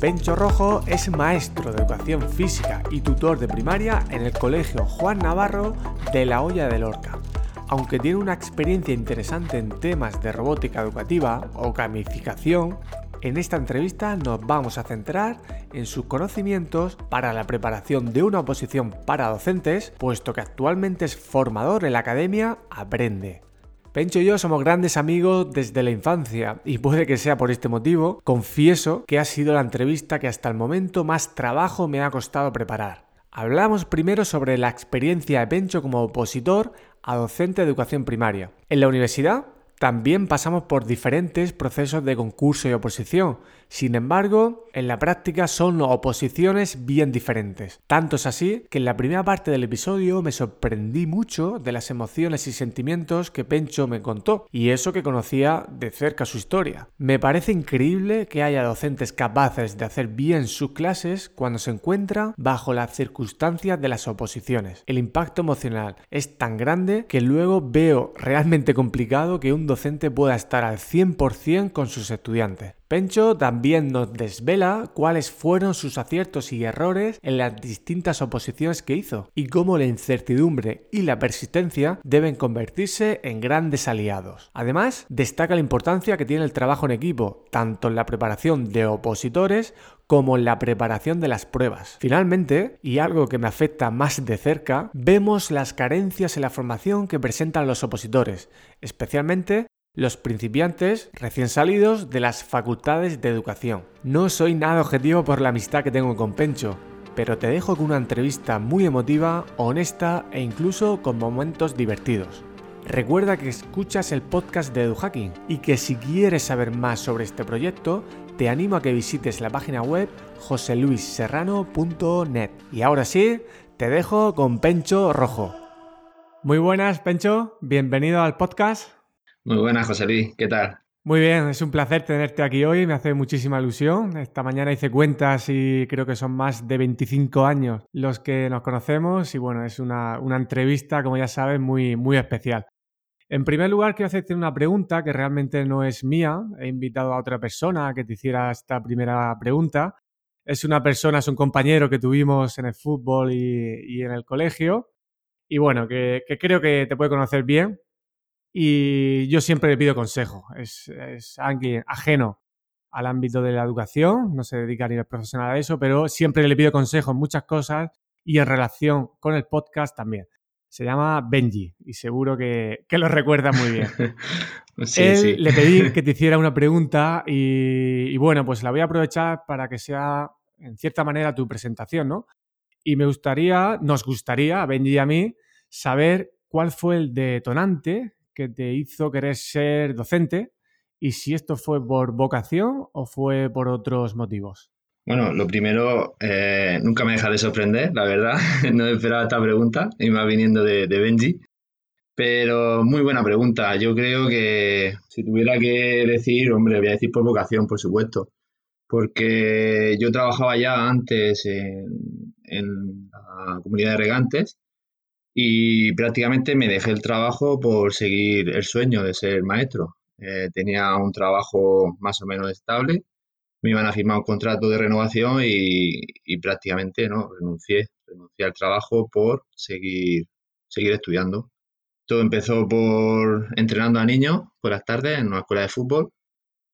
Pencho Rojo es maestro de educación física y tutor de primaria en el Colegio Juan Navarro de la Hoya de Lorca. Aunque tiene una experiencia interesante en temas de robótica educativa o gamificación, en esta entrevista nos vamos a centrar en sus conocimientos para la preparación de una oposición para docentes, puesto que actualmente es formador en la academia Aprende. Pencho y yo somos grandes amigos desde la infancia y puede que sea por este motivo, confieso que ha sido la entrevista que hasta el momento más trabajo me ha costado preparar. Hablamos primero sobre la experiencia de Pencho como opositor a docente de educación primaria. En la universidad también pasamos por diferentes procesos de concurso y oposición. Sin embargo, en la práctica son oposiciones bien diferentes. Tanto es así que en la primera parte del episodio me sorprendí mucho de las emociones y sentimientos que Pencho me contó, y eso que conocía de cerca su historia. Me parece increíble que haya docentes capaces de hacer bien sus clases cuando se encuentran bajo las circunstancias de las oposiciones. El impacto emocional es tan grande que luego veo realmente complicado que un docente pueda estar al 100% con sus estudiantes. Pencho también nos desvela cuáles fueron sus aciertos y errores en las distintas oposiciones que hizo y cómo la incertidumbre y la persistencia deben convertirse en grandes aliados. Además, destaca la importancia que tiene el trabajo en equipo, tanto en la preparación de opositores como en la preparación de las pruebas. Finalmente, y algo que me afecta más de cerca, vemos las carencias en la formación que presentan los opositores, especialmente los principiantes recién salidos de las facultades de educación. No soy nada objetivo por la amistad que tengo con Pencho, pero te dejo con una entrevista muy emotiva, honesta e incluso con momentos divertidos. Recuerda que escuchas el podcast de EduHacking y que si quieres saber más sobre este proyecto, te animo a que visites la página web joseluisserrano.net. Y ahora sí, te dejo con Pencho Rojo. Muy buenas, Pencho. Bienvenido al podcast. Muy buenas, José Luis, ¿qué tal? Muy bien, es un placer tenerte aquí hoy, me hace muchísima ilusión. Esta mañana hice cuentas y creo que son más de 25 años los que nos conocemos y bueno, es una, entrevista, como ya sabes, muy, muy especial. En primer lugar, quiero hacerte una pregunta que realmente no es mía. He invitado a otra persona a que te hiciera esta primera pregunta. Es una persona, es un compañero que tuvimos en el fútbol y, en el colegio. Y bueno, que creo que te puede conocer bien y yo siempre le pido consejo. Es, alguien ajeno al ámbito de la educación, no se dedica a nivel profesional a eso, pero siempre le pido consejo en muchas cosas y en relación con el podcast también. Se llama Benji y seguro que, lo recuerda muy bien. Él le pedí que te hiciera una pregunta y, y, bueno, pues la voy a aprovechar para que sea en cierta manera tu presentación, ¿no? Y me gustaría, nos gustaría a Benji y a mí saber cuál fue el detonante que te hizo querer ser docente y si esto fue por vocación o fue por otros motivos. Bueno, lo primero, eh, nunca me deja de sorprender, la verdad. no esperaba esta pregunta, y más viniendo de, Benji. Pero muy buena pregunta. Yo creo que si tuviera que decir, hombre, voy a decir por vocación, por supuesto. Porque yo trabajaba ya antes en, en la comunidad de regantes y prácticamente me dejé el trabajo por seguir el sueño de ser maestro. Eh, tenía un trabajo más o menos estable, me iban a firmar un contrato de renovación y, prácticamente no renuncié, renuncié al trabajo por seguir, seguir estudiando. Todo empezó por entrenando a niños por las tardes en una escuela de fútbol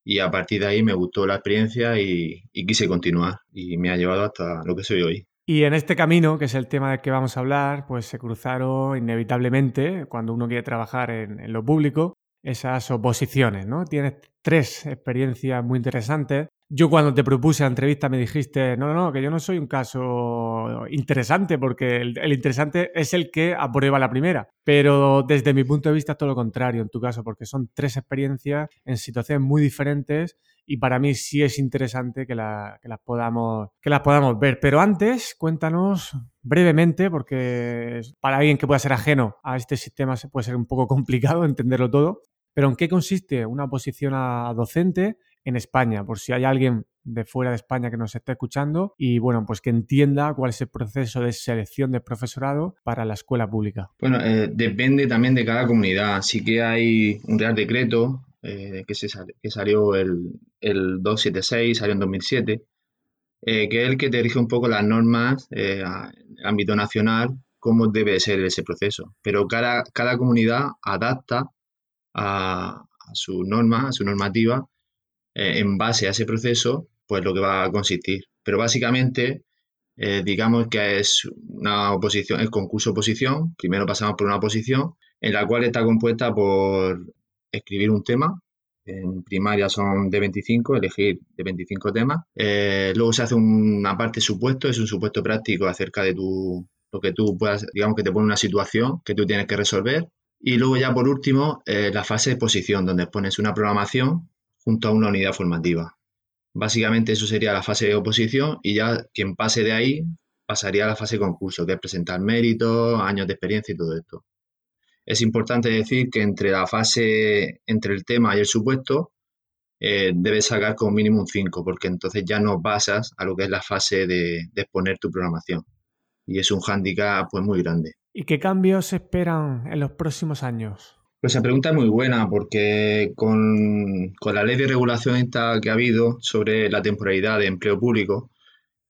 y a partir de ahí me gustó la experiencia y quise continuar y me ha llevado hasta lo que soy hoy. Y en este camino, que es el tema del que vamos a hablar, pues se cruzaron inevitablemente, cuando uno quiere trabajar en, lo público, esas oposiciones, ¿no? Tienes tres experiencias muy interesantes. Yo cuando te propuse la entrevista me dijiste, no, no, no, que yo no soy un caso interesante, porque el, el, interesante es el que aprueba la primera. Pero desde mi punto de vista es todo lo contrario en tu caso, porque son tres experiencias en situaciones muy diferentes y para mí sí es interesante que, las, podamos, que las podamos ver. Pero antes, cuéntanos brevemente, porque para alguien que pueda ser ajeno a este sistema puede ser un poco complicado entenderlo todo, pero ¿en qué consiste una oposición a docente en España? Por si hay alguien de fuera de España que nos esté escuchando y bueno, pues que entienda cuál es el proceso de selección de profesorado para la escuela pública. Bueno, eh, depende también de cada comunidad. Sí que hay un real decreto eh, que, se que salió el, el 276, salió en 2007, que es el que te rige un poco las normas en el ámbito nacional, cómo debe ser ese proceso. Pero cada, cada comunidad adapta a, su norma, a su normativa, en base a ese proceso, pues lo que va a consistir. Pero básicamente eh, digamos que es una oposición, el concurso oposición. Primero pasamos por una oposición en la cual está compuesta por escribir un tema. En primaria son de 25, elegir de 25 temas. Eh, luego se hace una parte supuesto, es un supuesto práctico acerca de tu, lo que tú puedas, digamos que te pone una situación que tú tienes que resolver. Y luego ya por último, eh, la fase de exposición, donde pones una programación junto a una unidad formativa. Básicamente eso sería la fase de oposición y ya quien pase de ahí pasaría a la fase de concurso, que es presentar méritos, años de experiencia y todo esto. Es importante decir que entre la fase, entre el tema y el supuesto, eh, debes sacar como mínimo un 5, porque entonces ya no pasas a lo que es la fase de, de exponer tu programación. Y es un hándicap pues muy grande. ¿Y qué cambios se esperan en los próximos años? Pues esa pregunta es muy buena porque con, la ley de regulación esta que ha habido sobre la temporalidad de empleo público,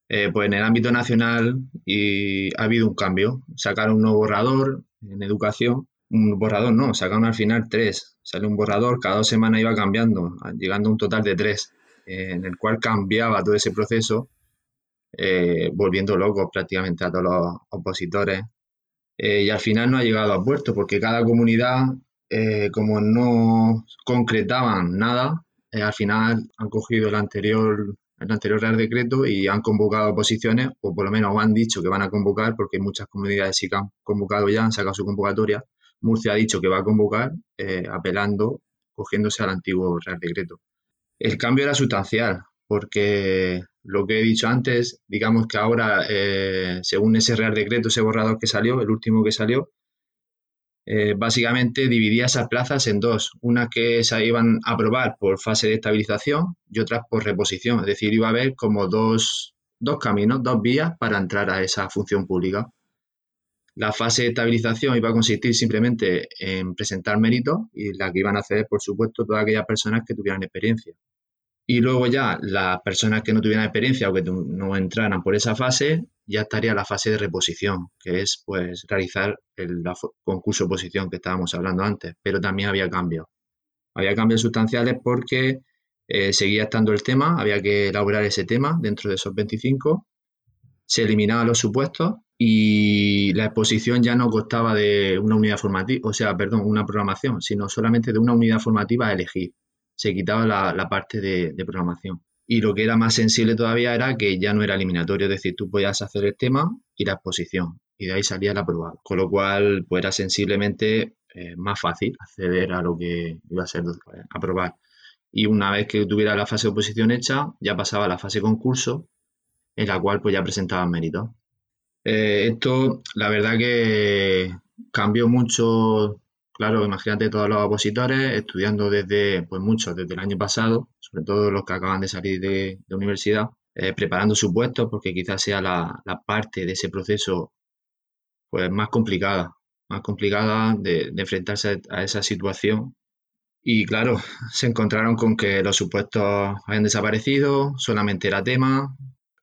eh, pues en el ámbito nacional y ha habido un cambio. Sacaron un nuevo borrador en educación, un borrador no, sacaron al final tres. Sale un borrador, cada dos semanas iba cambiando, llegando a un total de tres, eh, en el cual cambiaba todo ese proceso, eh, volviendo locos prácticamente a todos los opositores. y al final no ha llegado a puerto porque cada comunidad eh, como no concretaban nada, eh, al final han cogido el anterior, el anterior Real Decreto y han convocado oposiciones, o por lo menos han dicho que van a convocar, porque muchas comunidades sí que han convocado ya, han sacado su convocatoria. Murcia ha dicho que va a convocar, eh, apelando, cogiéndose al antiguo Real Decreto. El cambio era sustancial, porque lo que he dicho antes, digamos que ahora, según ese Real Decreto, ese borrador que salió, el último que salió, eh, básicamente dividía esas plazas en dos, unas que se iban a aprobar por fase de estabilización y otras por reposición, es decir, iba a haber como dos, dos caminos, dos vías para entrar a esa función pública. La fase de estabilización iba a consistir simplemente en presentar méritos y la que iban a hacer, por supuesto, todas aquellas personas que tuvieran experiencia. Y luego ya las personas que no tuvieran experiencia o que no entraran por esa fase, ya estaría la fase de reposición, que es pues realizar el concurso oposición que estábamos hablando antes, pero también había cambios. Había cambios sustanciales porque eh, seguía estando el tema, había que elaborar ese tema dentro de esos 25, se eliminaban los supuestos y la exposición ya no costaba de una unidad formativa, o sea, perdón, una programación, sino solamente de una unidad formativa a elegir se quitaba la, parte de, programación. Y lo que era más sensible todavía era que ya no era eliminatorio, es decir, tú podías hacer el tema y la exposición, y de ahí salía el aprobado. Con lo cual, pues era sensiblemente eh, más fácil acceder a lo que iba a ser eh, aprobar. Y una vez que tuviera la fase de oposición hecha, ya pasaba a la fase concurso, en la cual pues ya presentaban méritos. Eh, esto, la verdad que cambió mucho Claro, imagínate todos los opositores estudiando desde, pues muchos, desde el año pasado, sobre todo los que acaban de salir de, universidad, eh, preparando su puesto porque quizás sea la, parte de ese proceso pues más complicada, más complicada de, enfrentarse a esa situación. Y claro, se encontraron con que los supuestos habían desaparecido, solamente era tema,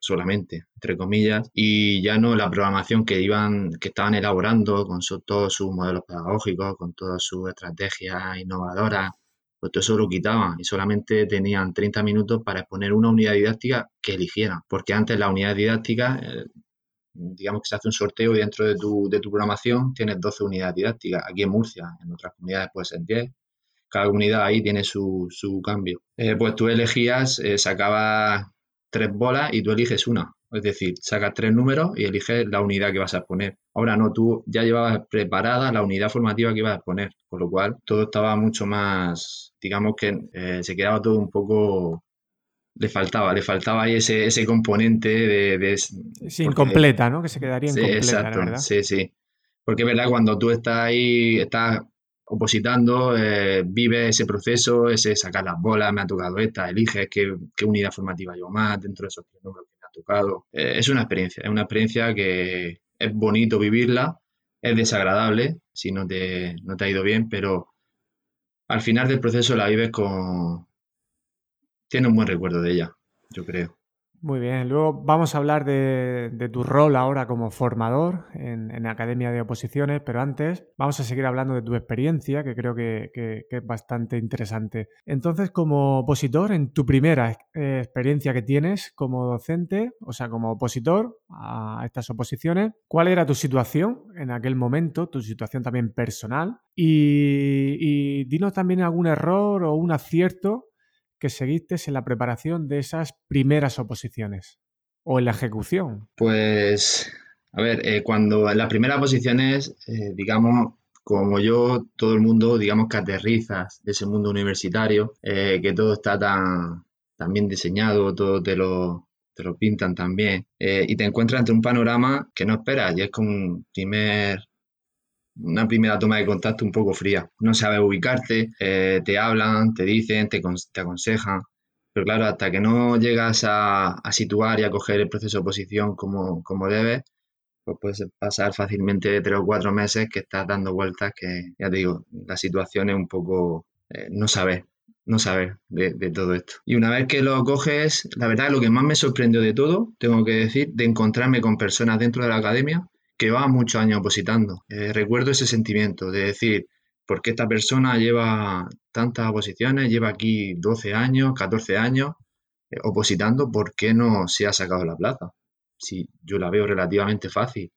solamente, entre comillas, y ya no la programación que iban, que estaban elaborando con todos sus modelos pedagógicos, con todas sus estrategias innovadoras, pues todo eso lo quitaban y solamente tenían 30 minutos para exponer una unidad didáctica que eligieran, porque antes la unidad didáctica, eh, digamos que se hace un sorteo y dentro de tu, de tu programación tienes 12 unidades didácticas, aquí en Murcia, en otras comunidades puede ser 10, cada unidad ahí tiene su, su cambio. Eh, pues tú elegías, eh, sacabas tres bolas y tú eliges una. Es decir, sacas tres números y eliges la unidad que vas a exponer. Ahora no, tú ya llevabas preparada la unidad formativa que ibas a exponer, con lo cual todo estaba mucho más, digamos que eh, se quedaba todo un poco le faltaba, le faltaba ahí ese, ese componente de... sí, incompleta, ¿no? Que se quedaría incompleta, exacto, ¿verdad? Sí, sí. Porque es verdad, cuando tú estás ahí, estás opositando, eh, vive ese proceso, ese sacar las bolas, me ha tocado esta, eliges qué, unidad formativa llevo más dentro de esos números que me ha tocado. Eh, es una experiencia, es una experiencia que es bonito vivirla, es desagradable si no te, no te ha ido bien, pero al final del proceso la vives con... Tiene un buen recuerdo de ella, yo creo. Muy bien, luego vamos a hablar de, tu rol ahora como formador en, la Academia de Oposiciones, pero antes vamos a seguir hablando de tu experiencia, que creo que, es bastante interesante. Entonces, como opositor, en tu primera eh, experiencia que tienes como docente, o sea, como opositor a estas oposiciones, ¿cuál era tu situación en aquel momento, tu situación también personal? Y, y dinos también algún error o un acierto que seguiste en la preparación de esas primeras oposiciones o en la ejecución? Pues, a ver, eh, cuando en las primeras oposiciones, eh, digamos, como yo, todo el mundo, digamos que aterrizas de ese mundo universitario, eh, que todo está tan, bien diseñado, todo te lo, te lo pintan tan bien, y te encuentras ante un panorama que no esperas, y es como un primer una primera toma de contacto un poco fría. No sabes ubicarte, eh, te hablan, te dicen, te, te, aconsejan. Pero claro, hasta que no llegas a, situar y a coger el proceso de oposición como, como debes, pues puedes pasar fácilmente tres o cuatro meses que estás dando vueltas que, ya te digo, la situación es un poco, eh, no sabes, no sabes de, de, todo esto. Y una vez que lo coges, la verdad lo que más me sorprendió de todo, tengo que decir, de encontrarme con personas dentro de la academia que va muchos años opositando. Eh, recuerdo ese sentimiento de decir, ¿por qué esta persona lleva tantas oposiciones, lleva aquí 12 años, 14 años eh, opositando, ¿por qué no se ha sacado la plaza? Si yo la veo relativamente fácil.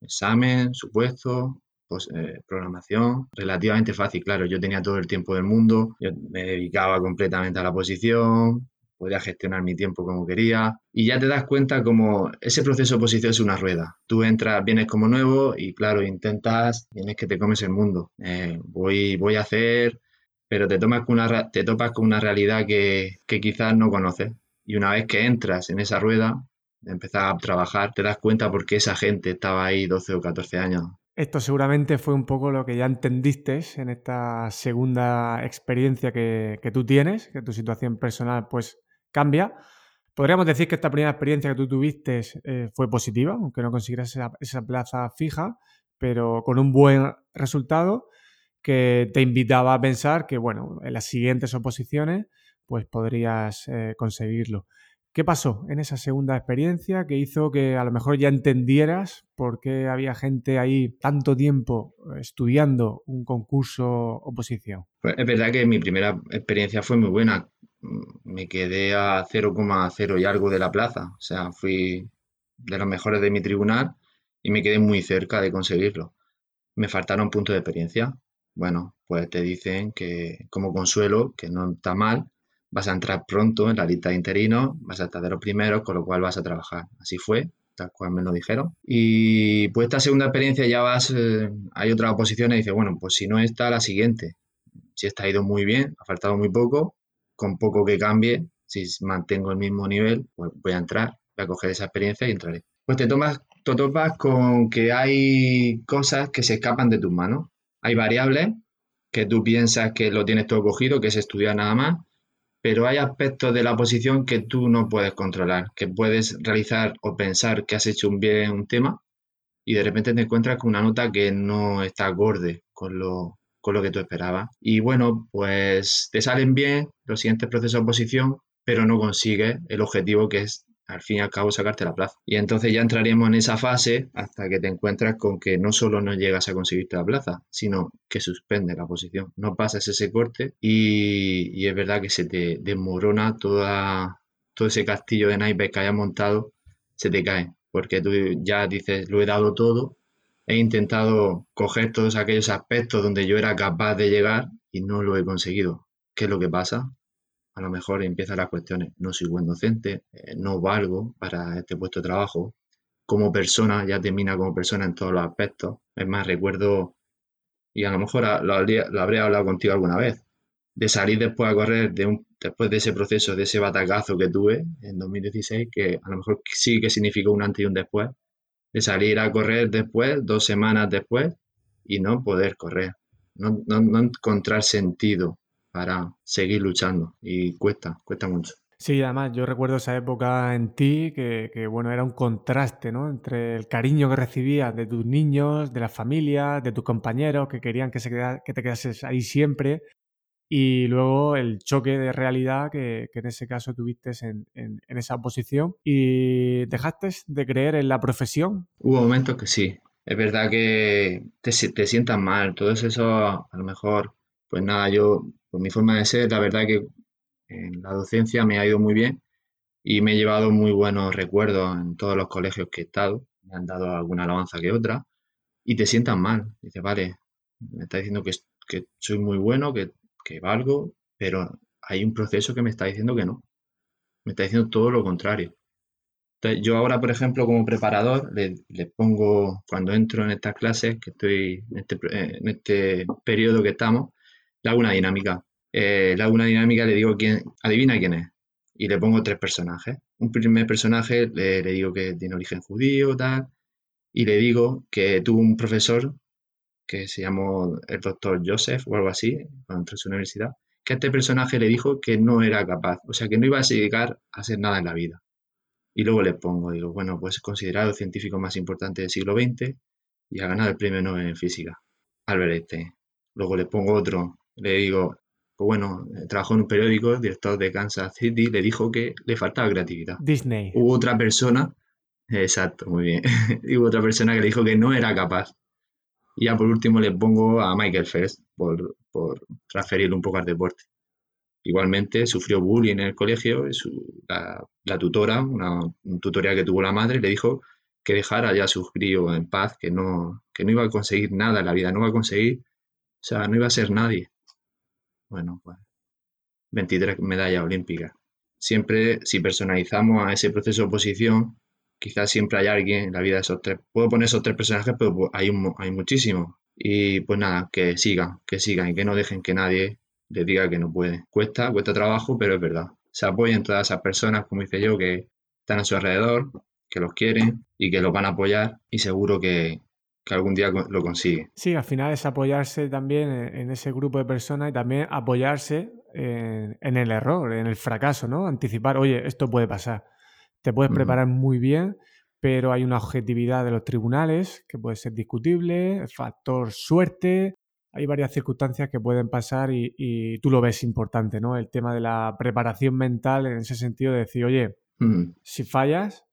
Examen, supuesto, pues, programación, relativamente fácil, claro, yo tenía todo el tiempo del mundo, yo me dedicaba completamente a la oposición, podía gestionar mi tiempo como quería y ya te das cuenta como ese proceso de oposición es una rueda. Tú entras, vienes como nuevo y claro, intentas, tienes que te comes el mundo. Eh, voy, voy a hacer, pero te, tomas con una, te topas con una realidad que, que quizás no conoces. Y una vez que entras en esa rueda, empezar a trabajar, te das cuenta por qué esa gente estaba ahí 12 o 14 años esto seguramente fue un poco lo que ya entendiste en esta segunda experiencia que, que, tú tienes, que tu situación personal pues cambia. Podríamos decir que esta primera experiencia que tú tuviste eh, fue positiva, aunque no consiguieras esa, plaza fija, pero con un buen resultado que te invitaba a pensar que, bueno, en las siguientes oposiciones, pues podrías eh, conseguirlo. ¿Qué pasó en esa segunda experiencia que hizo que a lo mejor ya entendieras por qué había gente ahí tanto tiempo estudiando un concurso oposición? Pues es verdad que mi primera experiencia fue muy buena me quedé a 0,0 y algo de la plaza. O sea, fui de los mejores de mi tribunal y me quedé muy cerca de conseguirlo. Me faltaron puntos de experiencia. Bueno, pues te dicen que como consuelo, que no está mal, vas a entrar pronto en la lista de interinos, vas a estar de los primeros, con lo cual vas a trabajar. Así fue, tal cual me lo dijeron. Y pues esta segunda experiencia ya vas, eh, hay otras oposiciones y dices, bueno, pues si no está, la siguiente. Si esta ha ido muy bien, ha faltado muy poco, con poco que cambie, si mantengo el mismo nivel, pues voy a entrar, voy a coger esa experiencia y entraré. Pues te tomas, te topas con que hay cosas que se escapan de tus manos. Hay variables que tú piensas que lo tienes todo cogido, que es estudiar nada más, pero hay aspectos de la posición que tú no puedes controlar, que puedes realizar o pensar que has hecho un bien un tema y de repente te encuentras con una nota que no está acorde con lo, con lo que tú esperabas. Y bueno, pues te salen bien los siguientes procesos de oposición, pero no consigues el objetivo que es al fin y al cabo sacarte la plaza. Y entonces ya entraríamos en esa fase hasta que te encuentras con que no solo no llegas a conseguirte la plaza, sino que suspende la posición. No pasas ese corte y, es verdad que se te desmorona todo ese castillo de naipes que hayas montado, se te cae, porque tú ya dices, lo he dado todo he intentado coger todos aquellos aspectos donde yo era capaz de llegar y no lo he conseguido. ¿Qué es lo que pasa? A lo mejor empiezan las cuestiones. No soy buen docente, eh, no valgo para este puesto de trabajo. Como persona, ya termina como persona en todos los aspectos. Es más, recuerdo, y a lo mejor lo, habré hablado contigo alguna vez, de salir después a correr de después de ese proceso, de ese batacazo que tuve en 2016, que a lo mejor sí que significó un antes y un después, de salir a correr después, dos semanas después, y no poder correr, no, encontrar sentido para seguir luchando. Y cuesta, cuesta mucho. Sí, además yo recuerdo esa época en ti que, bueno, era un contraste, ¿no? Entre el cariño que recibías de tus niños, de la familia, de tus compañeros que querían que, se que te quedases ahí siempre y luego el choque de realidad que, en ese caso tuviste en, esa posición y dejaste de creer en la profesión. Hubo momentos que sí. Es verdad que te, te sientas mal, todo eso a lo mejor, pues nada, yo, por mi forma de ser, la verdad que en la docencia me ha ido muy bien y me he llevado muy buenos recuerdos en todos los colegios que he estado. Me han dado alguna alabanza que otra y te sientas mal. Dices, vale, me está diciendo que, que soy muy bueno, que que valgo, pero hay un proceso que me está diciendo que no. Me está diciendo todo lo contrario. Entonces, yo ahora, por ejemplo, como preparador, le, pongo, cuando entro en estas clases, que estoy en este, en este periodo que estamos, le hago una dinámica. Eh, le hago una dinámica, le digo quién, adivina quién es. Y le pongo tres personajes. Un primer personaje le, le digo que tiene origen judío, tal. Y le digo que tuvo un profesor que se llamó el doctor Joseph o algo así, cuando entró a su universidad, que a este personaje le dijo que no era capaz, o sea, que no iba a llegar a hacer nada en la vida. Y luego le pongo, digo, bueno, pues es considerado el científico más importante del siglo XX y ha ganado el premio Nobel en física, Albert Einstein. Luego le pongo otro, le digo, pues bueno, trabajó en un periódico, director de Kansas City, le dijo que le faltaba creatividad. Disney. Hubo otra persona, exacto, muy bien, hubo otra persona que le dijo que no era capaz. Y ya por último le pongo a Michael First por, por transferirlo un poco al deporte. Igualmente sufrió bullying en el colegio, la, tutora, una, tutoría que tuvo la madre, le dijo que dejara ya a su crío en paz, que no, que no iba a conseguir nada en la vida, no iba a conseguir, o sea, no iba a ser nadie. Bueno, pues 23 medallas olímpicas. Siempre, si personalizamos a ese proceso de oposición, quizás siempre hay alguien en la vida de esos tres. Puedo poner esos tres personajes, pero hay, hay muchísimos. Y pues nada, que sigan, que sigan y que no dejen que nadie les diga que no puede. Cuesta, cuesta trabajo, pero es verdad. Se apoyan todas esas personas, como hice yo, que están a su alrededor, que los quieren y que los van a apoyar y seguro que, algún día lo consigue. Sí, al final es apoyarse también en ese grupo de personas y también apoyarse en el error, en el fracaso, ¿no? Anticipar, oye, esto puede pasar te puedes preparar muy bien, pero hay una objetividad de los tribunales que puede ser discutible, factor suerte, hay varias circunstancias que pueden pasar y, tú lo ves importante, ¿no? El tema de la preparación mental en ese sentido de decir, oye, si fallas,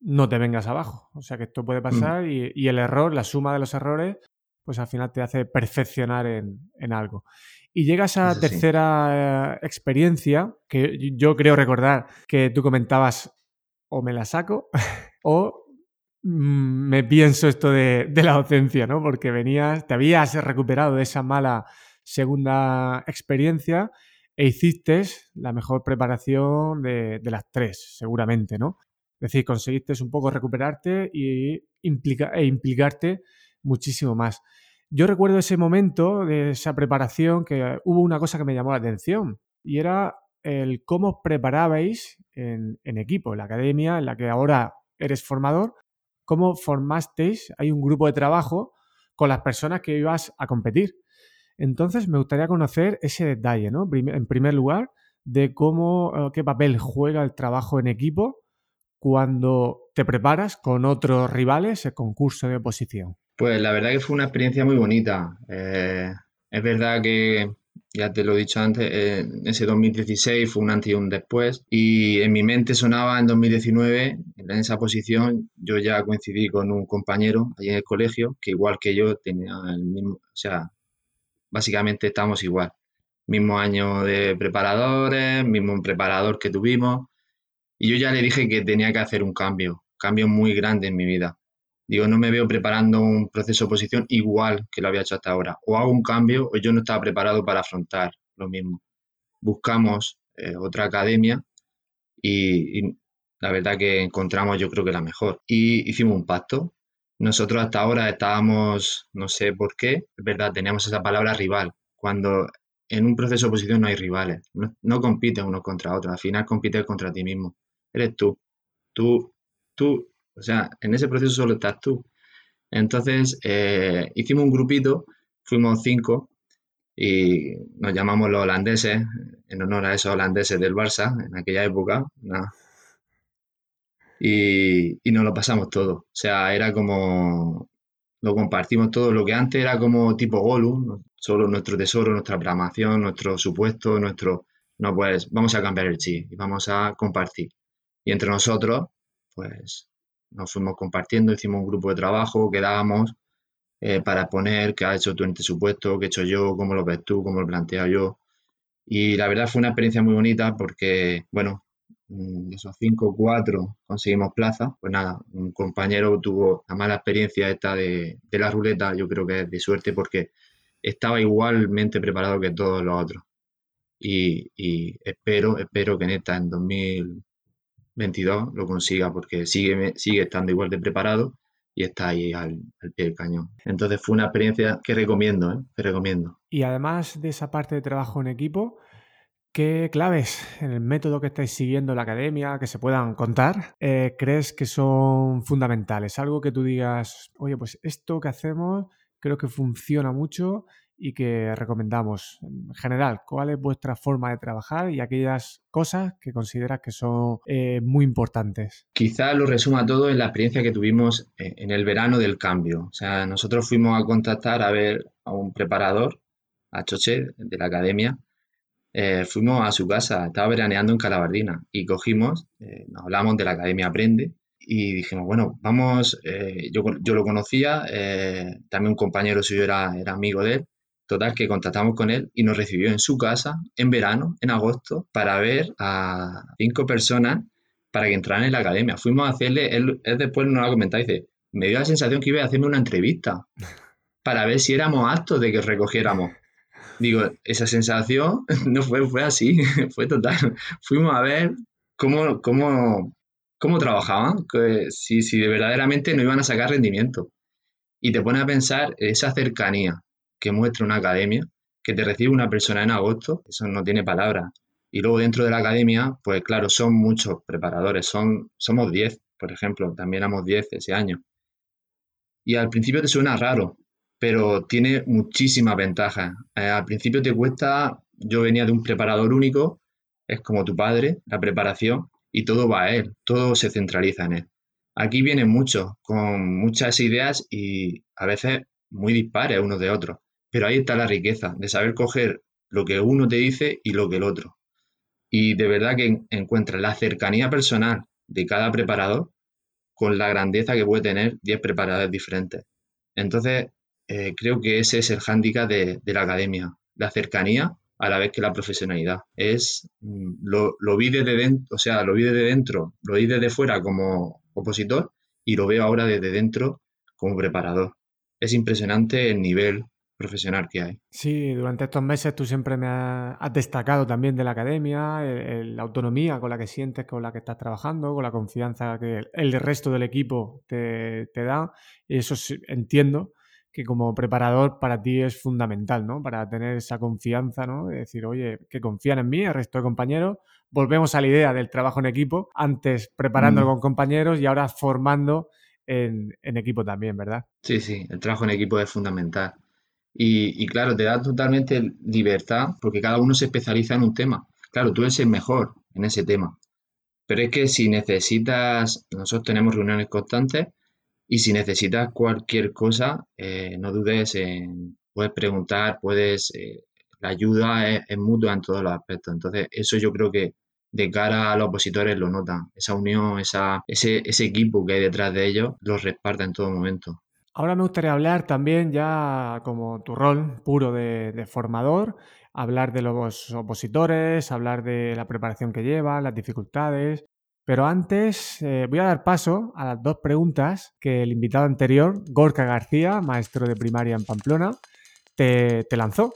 no te vengas abajo. O sea que esto puede pasar y, el error, la suma de los errores, pues al final te hace perfeccionar en, algo. Y llega esa tercera eh, experiencia que yo creo recordar que tú comentabas o me la saco o mm, me pienso esto de, la docencia, ¿no? Porque venías, te habías recuperado de esa mala segunda experiencia e hiciste la mejor preparación de, las tres, seguramente, ¿no? Es decir, conseguiste un poco recuperarte implica, e implicarte muchísimo más. Yo recuerdo ese momento de esa preparación que hubo una cosa que me llamó la atención y era el cómo preparabais en, equipo, en la academia en la que ahora eres formador, cómo formasteis, hay un grupo de trabajo con las personas que ibas a competir. Entonces me gustaría conocer ese detalle, ¿no? En primer lugar, de cómo, eh, qué papel juega el trabajo en equipo cuando te preparas con otros rivales el concurso de oposición. Pues la verdad que fue una experiencia muy bonita. Eh, es verdad que ya te lo he dicho antes, en ese 2016 fue un antes y un después. Y en mi mente sonaba en 2019, en esa posición, yo ya coincidí con un compañero allí en el colegio, que igual que yo tenía el mismo, o sea, básicamente estamos igual. Mismo año de preparadores, mismo preparador que tuvimos. Y yo ya le dije que tenía que hacer un cambio, cambio muy grande en mi vida. Digo, no me veo preparando un proceso de oposición igual que lo había hecho hasta ahora. O hago un cambio o yo no estaba preparado para afrontar lo mismo. Buscamos eh, otra academia y, la verdad que encontramos yo creo que la mejor. Y hicimos un pacto. Nosotros hasta ahora estábamos, no sé por qué, verdad, teníamos esa palabra rival. Cuando en un proceso de oposición no hay rivales, no, no compites uno contra otro, al final compites contra ti mismo. Eres tú. Tú, tú o sea, en ese proceso solo estás tú. Entonces, eh, hicimos un grupito, fuimos cinco y nos llamamos los holandeses, en honor a esos holandeses del Barça en aquella época. Y, y nos lo pasamos todo. O sea, era como lo compartimos todo. Lo que antes era como tipo Gollum, solo nuestro tesoro, nuestra programación, nuestro supuesto, nuestro... No, pues vamos a cambiar el chip y vamos a compartir. Y entre nosotros, pues nos fuimos compartiendo, hicimos un grupo de trabajo, quedábamos eh, para poner qué has hecho tú en este supuesto, qué he hecho yo, cómo lo ves tú, cómo lo planteo yo. Y la verdad fue una experiencia muy bonita porque, bueno, mm, de esos cinco, cuatro conseguimos plaza. Pues nada, un compañero tuvo la mala experiencia esta de, la ruleta, yo creo que es de suerte porque estaba igualmente preparado que todos los otros. Y, y espero, espero que en esta, en 2022, lo consiga porque sigue, sigue estando igual de preparado y está ahí al, pie del cañón. Entonces fue una experiencia que recomiendo, ¿eh? recomiendo. Y además de esa parte de trabajo en equipo, ¿qué claves en el método que estáis siguiendo en la academia que se puedan contar eh, crees que son fundamentales? Algo que tú digas, oye, pues esto que hacemos creo que funciona mucho y que recomendamos. En general, ¿cuál es vuestra forma de trabajar y aquellas cosas que consideras que son eh, muy importantes? Quizás lo resuma todo en la experiencia que tuvimos eh, en el verano del cambio. O sea, nosotros fuimos a contactar a ver a un preparador, a Choche, de la academia. Eh, fuimos a su casa, estaba veraneando en Calabardina y cogimos, nos hablamos de la Academia Aprende y dijimos, bueno, vamos, yo, yo, lo conocía, también un compañero suyo era, era amigo de él, Total, que contactamos con él y nos recibió en su casa en verano, en agosto, para ver a cinco personas para que entraran en la academia. Fuimos a hacerle, él, después nos lo ha comentado, dice, me dio la sensación que iba a hacerme una entrevista para ver si éramos aptos de que recogiéramos. Digo, esa sensación no fue, fue así, fue total. Fuimos a ver cómo, cómo, cómo trabajaban, si, si de verdaderamente no iban a sacar rendimiento. Y te pone a pensar esa cercanía, que muestra una academia, que te recibe una persona en agosto, eso no tiene palabras. Y luego dentro de la academia, pues claro, son muchos preparadores, son, somos 10, por ejemplo, también éramos 10 ese año. Y al principio te suena raro, pero tiene muchísimas ventajas. Eh, al principio te cuesta, yo venía de un preparador único, es como tu padre, la preparación, y todo va a él, todo se centraliza en él. Aquí vienen muchos, con muchas ideas y a veces muy dispares unos de otros. Pero ahí está la riqueza de saber coger lo que uno te dice y lo que el otro. Y de verdad que encuentras la cercanía personal de cada preparador con la grandeza que puede tener 10 preparadores diferentes. Entonces, eh, creo que ese es el hándicap de, la academia, la cercanía a la vez que la profesionalidad. Es, mm, lo, lo vi desde dentro, o sea, lo vi desde dentro, lo vi desde fuera como opositor y lo veo ahora desde dentro como preparador. Es impresionante el nivel profesional que hay. Sí, durante estos meses tú siempre me has, destacado también de la academia, la autonomía con la que sientes, con la que estás trabajando, con la confianza que el, resto del equipo te, da. Y eso entiendo que como preparador para ti es fundamental, ¿no? Para tener esa confianza, ¿no? De decir, oye, que confían en mí, el resto de compañeros. Volvemos a la idea del trabajo en equipo, antes preparándolo mm. con compañeros y ahora formando en, en equipo también, ¿verdad? Sí, sí, el trabajo en equipo es fundamental. Y, claro, te da totalmente libertad porque cada uno se especializa en un tema. Claro, tú eres el mejor en ese tema. Pero es que si necesitas, nosotros tenemos reuniones constantes y si necesitas cualquier cosa, eh, no dudes en, puedes preguntar, puedes, eh, la ayuda es, mutua en todos los aspectos. Entonces, eso yo creo que de cara a los opositores lo notan. Esa unión, esa, ese, ese equipo que hay detrás de ellos, los respalda en todo momento. Ahora me gustaría hablar también ya como tu rol puro de, formador, hablar de los opositores, hablar de la preparación que llevan, las dificultades. Pero antes eh, voy a dar paso a las dos preguntas que el invitado anterior, Gorka García, maestro de primaria en Pamplona, te, te lanzó.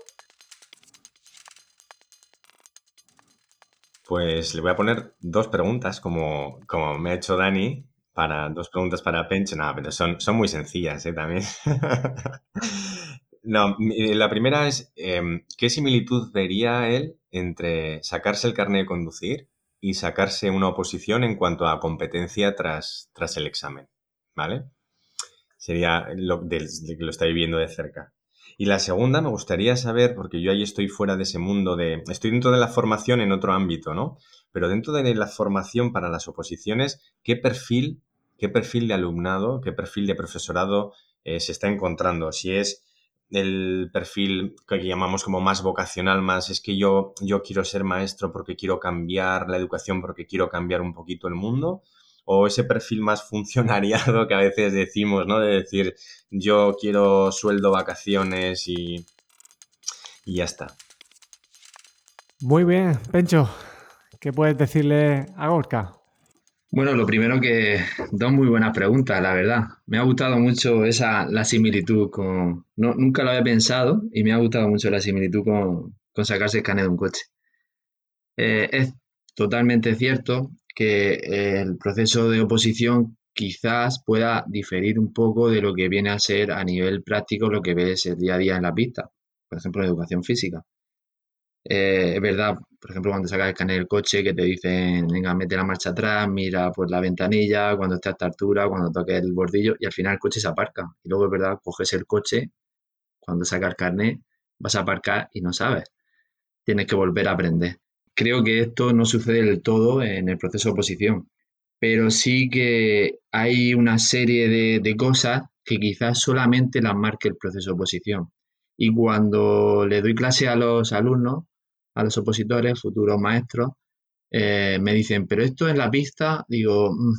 Pues le voy a poner dos preguntas, como, como me ha hecho Dani, para dos preguntas para Pencho, no, pero son, son muy sencillas ¿eh? también. no, la primera es, em, ¿qué similitud vería él entre sacarse el carnet de conducir y sacarse una oposición en cuanto a competencia tras, tras el examen? ¿Vale? Sería lo, que lo está viviendo de cerca. Y la segunda me gustaría saber, porque yo ahí estoy fuera de ese mundo de... Estoy dentro de la formación en otro ámbito, ¿no? Pero dentro de la formación para las oposiciones, ¿qué perfil, qué perfil de alumnado, qué perfil de profesorado eh, se está encontrando. Si es el perfil que llamamos como más vocacional, más es que yo, yo quiero ser maestro porque quiero cambiar la educación, porque quiero cambiar un poquito el mundo, o ese perfil más funcionariado que a veces decimos, ¿no? De decir, yo quiero sueldo, vacaciones y, y ya está. Muy bien, Pencho. ¿Qué puedes decirle a Gorka? Bueno, lo primero que dos muy buenas preguntas, la verdad. Me ha gustado mucho esa la similitud con. No, nunca lo había pensado y me ha gustado mucho la similitud con, con sacarse el carnet de un coche. Eh, es totalmente cierto que el proceso de oposición quizás pueda diferir un poco de lo que viene a ser a nivel práctico lo que ves el día a día en la pista, por ejemplo, en educación física. Eh, es verdad, por ejemplo, cuando sacas el carnet del coche que te dicen, venga, mete la marcha atrás, mira por la ventanilla, cuando esté a esta altura, cuando toque el bordillo, y al final el coche se aparca. Y luego es verdad, coges el coche, cuando sacas el carnet, vas a aparcar y no sabes. Tienes que volver a aprender. Creo que esto no sucede del todo en el proceso de oposición, pero sí que hay una serie de, de cosas que quizás solamente las marque el proceso de oposición. Y cuando le doy clase a los alumnos, a los opositores, futuros maestros, eh, me dicen, pero esto en la pista, digo, mm,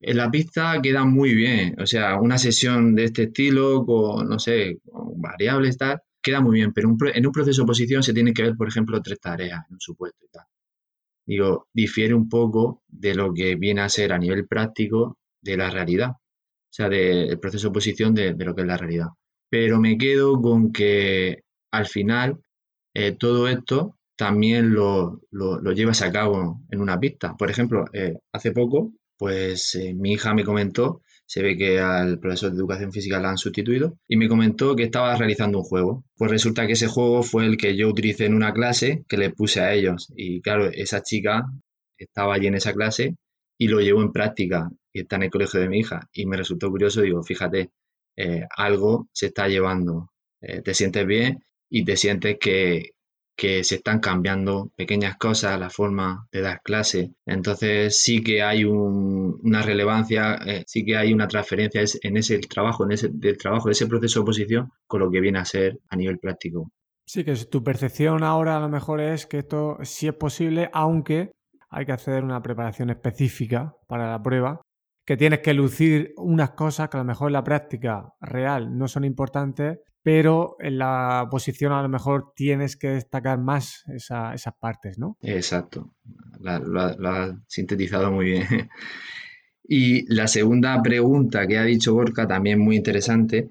en la pista queda muy bien, o sea, una sesión de este estilo, con, no sé, con variables, tal, queda muy bien, pero en un proceso de oposición se tienen que ver, por ejemplo, tres tareas en un supuesto y tal. Digo, difiere un poco de lo que viene a ser a nivel práctico de la realidad, o sea, del proceso de oposición de, lo que es la realidad. Pero me quedo con que al final eh, todo esto también lo, llevas a cabo en una pista. Por ejemplo, eh, hace poco, pues eh, mi hija me comentó, se ve que al profesor de educación física la han sustituido, y me comentó que estaba realizando un juego. Pues resulta que ese juego fue el que yo utilicé en una clase que le puse a ellos. Y claro, esa chica estaba allí en esa clase y lo llevó en práctica y está en el colegio de mi hija. Y me resultó curioso, digo, fíjate, eh, algo se está llevando. te sientes bien y te sientes que, que se están cambiando pequeñas cosas, la forma de dar clase. Entonces sí que hay una relevancia, eh, sí que hay una transferencia en ese trabajo, en ese del trabajo, ese proceso de oposición con lo que viene a ser a nivel práctico. Sí, que tu percepción ahora a lo mejor es que esto sí es posible, aunque hay que hacer una preparación específica para la prueba, que tienes que lucir unas cosas que a lo mejor en la práctica real no son importantes, pero en la posición a lo mejor tienes que destacar más esas partes, ¿no? Exacto, lo has sintetizado muy bien. Y la segunda pregunta que ha dicho Borca, también muy interesante,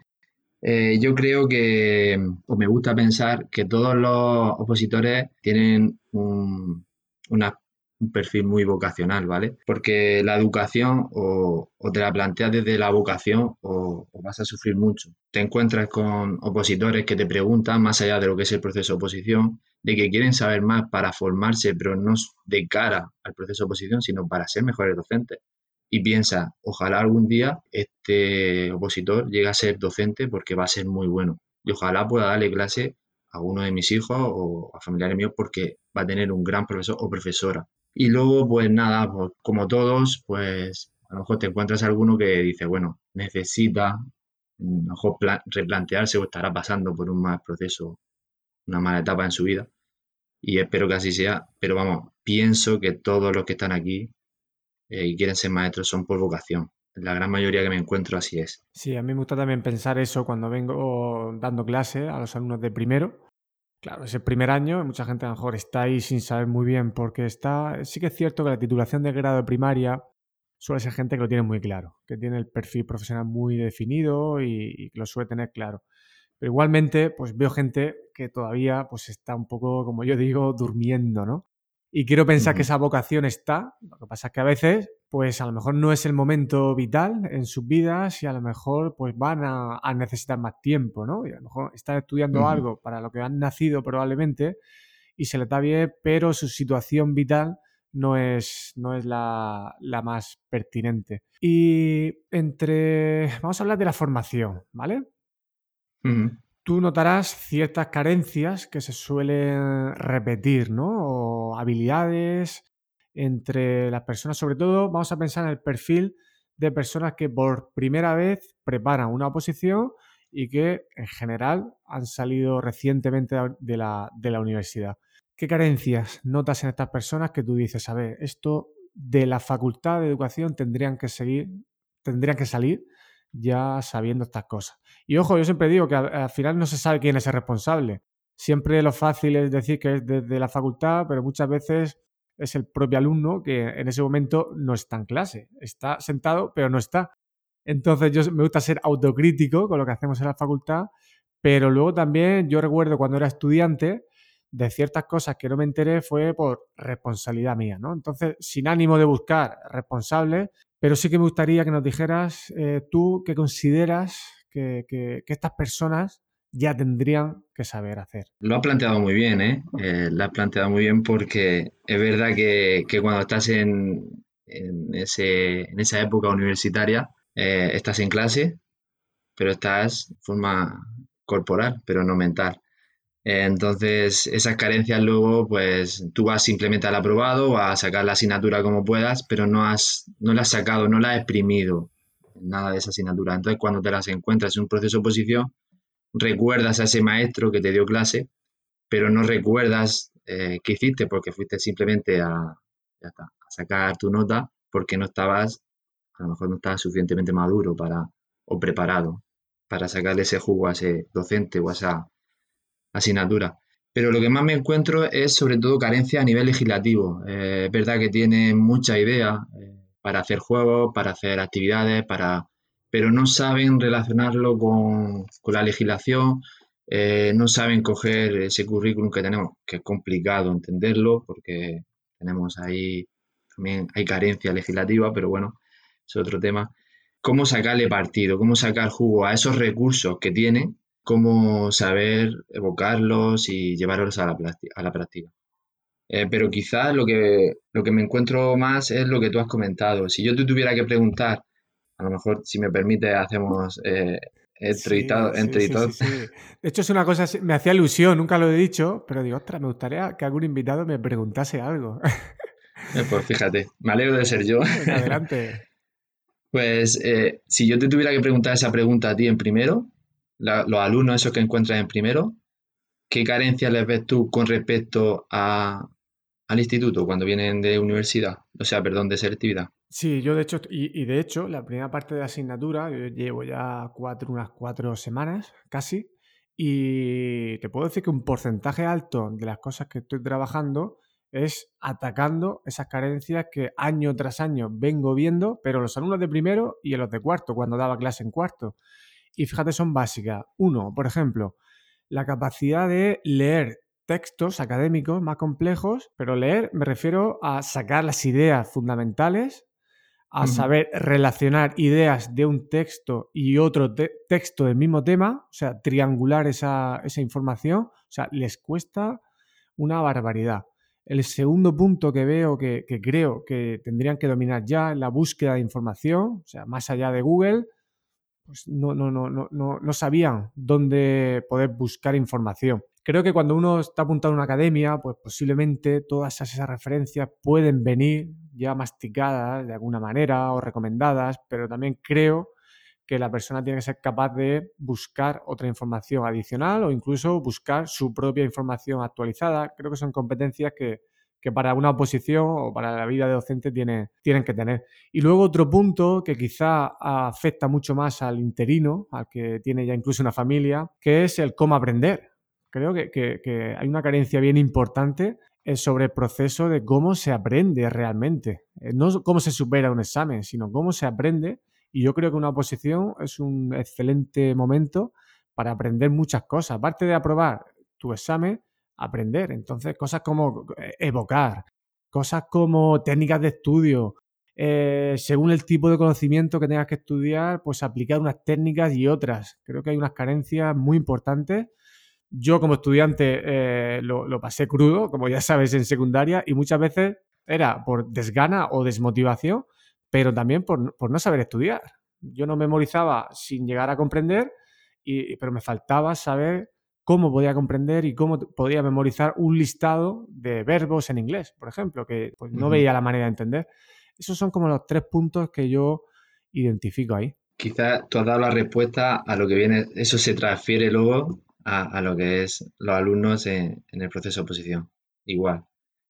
eh, yo creo que, o me gusta pensar que todos los opositores tienen un, una un perfil muy vocacional, ¿vale? Porque la educación o, te la planteas desde la vocación o, vas a sufrir mucho. Te encuentras con opositores que te preguntan, más allá de lo que es el proceso de oposición, de que quieren saber más para formarse, pero no de cara al proceso de oposición, sino para ser mejores docentes. Y piensa, ojalá algún día este opositor llegue a ser docente porque va a ser muy bueno. Y ojalá pueda darle clase a uno de mis hijos o a familiares míos porque va a tener un gran profesor o profesora. Y luego, pues nada, pues, como todos, pues a lo mejor te encuentras alguno que dice, bueno, necesita a lo mejor replantearse o estará pasando por un mal proceso, una mala etapa en su vida. Y espero que así sea. Pero vamos, pienso que todos los que están aquí eh, y quieren ser maestros son por vocación. La gran mayoría que me encuentro así es. Sí, a mí me gusta también pensar eso cuando vengo dando clase a los alumnos de primero Claro, es el primer año, mucha gente a lo mejor está ahí sin saber muy bien por qué está. Sí que es cierto que la titulación de grado de primaria suele ser gente que lo tiene muy claro, que tiene el perfil profesional muy definido y, que lo suele tener claro. Pero igualmente, pues veo gente que todavía pues está un poco, como yo digo, durmiendo, ¿no? Y quiero pensar que esa vocación está, lo que pasa es que a veces pues a lo mejor no es el momento vital en sus vidas y a lo mejor pues van a, necesitar más tiempo, ¿no? Y a lo mejor están estudiando algo para lo que han nacido probablemente y se les da bien, pero su situación vital no es, no es la, más pertinente. Y entre... Vamos a hablar de la formación, ¿vale? Tú notarás ciertas carencias que se suelen repetir, ¿no? O habilidades entre las personas, sobre todo vamos a pensar en el perfil de personas que por primera vez preparan una oposición y que en general han salido recientemente de la, de la universidad. ¿Qué carencias notas en estas personas que tú dices, a ver, esto de la facultad de educación tendrían que seguir, tendrían que salir ya sabiendo estas cosas? Y ojo, yo siempre digo que al, final no se sabe quién es el responsable. Siempre lo fácil es decir que es desde la facultad, pero muchas veces es el propio alumno que en ese momento no está en clase. Está sentado, pero no está. Entonces yo me gusta ser autocrítico con lo que hacemos en la facultad, pero luego también yo recuerdo cuando era estudiante, de ciertas cosas que no me enteré fue por responsabilidad mía, ¿no? Entonces, sin ánimo de buscar responsables, pero sí que me gustaría que nos dijeras eh, tú qué consideras que, estas personas ya tendrían que saber hacer. Lo ha planteado muy bien, ¿eh? eh lo ha planteado muy bien porque es verdad que, cuando estás en, ese, en, esa época universitaria, eh, estás en clase, pero estás de forma corporal, pero no mental. Entonces, esas carencias luego, pues tú vas simplemente al aprobado, vas a sacar la asignatura como puedas, pero no, has, no la has sacado, no la has exprimido, nada de esa asignatura. Entonces, cuando te las encuentras en un proceso de oposición, recuerdas a ese maestro que te dio clase, pero no recuerdas eh, qué hiciste porque fuiste simplemente a, a sacar tu nota porque no estabas, a lo mejor no estabas suficientemente maduro para, o preparado para sacarle ese jugo a ese docente o a esa asignatura. Pero lo que más me encuentro es sobre todo carencia a nivel legislativo. Eh, es verdad que tienen mucha idea eh, para hacer juegos, para hacer actividades, para pero no saben relacionarlo con, la legislación, eh, no saben coger ese currículum que tenemos, que es complicado entenderlo porque tenemos ahí también hay carencia legislativa, pero bueno, es otro tema. Cómo sacarle partido, cómo sacar jugo a esos recursos que tienen cómo saber evocarlos y llevarlos a la, a la práctica. Eh, pero quizás lo que, lo que me encuentro más es lo que tú has comentado. Si yo te tuviera que preguntar, a lo mejor, si me permite, hacemos eh, entrevistado. de hecho, es una cosa, me hacía ilusión, nunca lo he dicho, pero digo, ostras, me gustaría que algún invitado me preguntase algo. Eh, pues fíjate, me alegro de ser yo. adelante. Pues eh, si yo te tuviera que preguntar esa pregunta a ti en primero, los alumnos esos que encuentras en primero, ¿qué carencias les ves tú con respecto a, al instituto cuando vienen de universidad? O sea, perdón, de selectividad. Sí, yo de hecho, y, de hecho, la primera parte de la asignatura, yo llevo ya cuatro, unas cuatro semanas casi, y te puedo decir que un porcentaje alto de las cosas que estoy trabajando es atacando esas carencias que año tras año vengo viendo, pero los alumnos de primero y los de cuarto, cuando daba clase en cuarto y fíjate, son básicas. Uno, por ejemplo, la capacidad de leer textos académicos más complejos, pero leer me refiero a sacar las ideas fundamentales, a saber relacionar ideas de un texto y otro texto del mismo tema, o sea, triangular esa, información, o sea, les cuesta una barbaridad. El segundo punto que veo que, que, creo que tendrían que dominar ya es la búsqueda de información, o sea, más allá de Google, pues no, no, no, no, no sabían dónde poder buscar información. Creo que cuando uno está apuntado a una academia, pues posiblemente todas esas, referencias pueden venir ya masticadas de alguna manera o recomendadas, pero también creo que la persona tiene que ser capaz de buscar otra información adicional o incluso buscar su propia información actualizada. Creo que son competencias que, que para una oposición o para la vida de docente tiene, tienen que tener. Y luego otro punto que quizá afecta mucho más al interino, al que tiene ya incluso una familia, que es el cómo aprender. Creo que, hay una carencia bien importante eh, sobre el proceso de cómo se aprende realmente. Eh, no cómo se supera un examen, sino cómo se aprende. Y yo creo que una oposición es un excelente momento para aprender muchas cosas. Aparte de aprobar tu examen, aprender. Entonces, cosas como eh, evocar, cosas como técnicas de estudio, eh, según el tipo de conocimiento que tengas que estudiar, pues aplicar unas técnicas y otras. Creo que hay unas carencias muy importantes. Yo como estudiante eh, lo, pasé crudo, como ya sabes, en secundaria, y muchas veces era por desgana o desmotivación, pero también por, por no saber estudiar. Yo no memorizaba sin llegar a comprender, y, pero me faltaba saber cómo podía comprender y cómo podía memorizar un listado de verbos en inglés, por ejemplo, que pues, no veía la manera de entender. Esos son como los tres puntos que yo identifico ahí. Quizás tú has dado la respuesta a lo que viene, eso se transfiere luego a, lo que es los alumnos en, el proceso de oposición. Igual.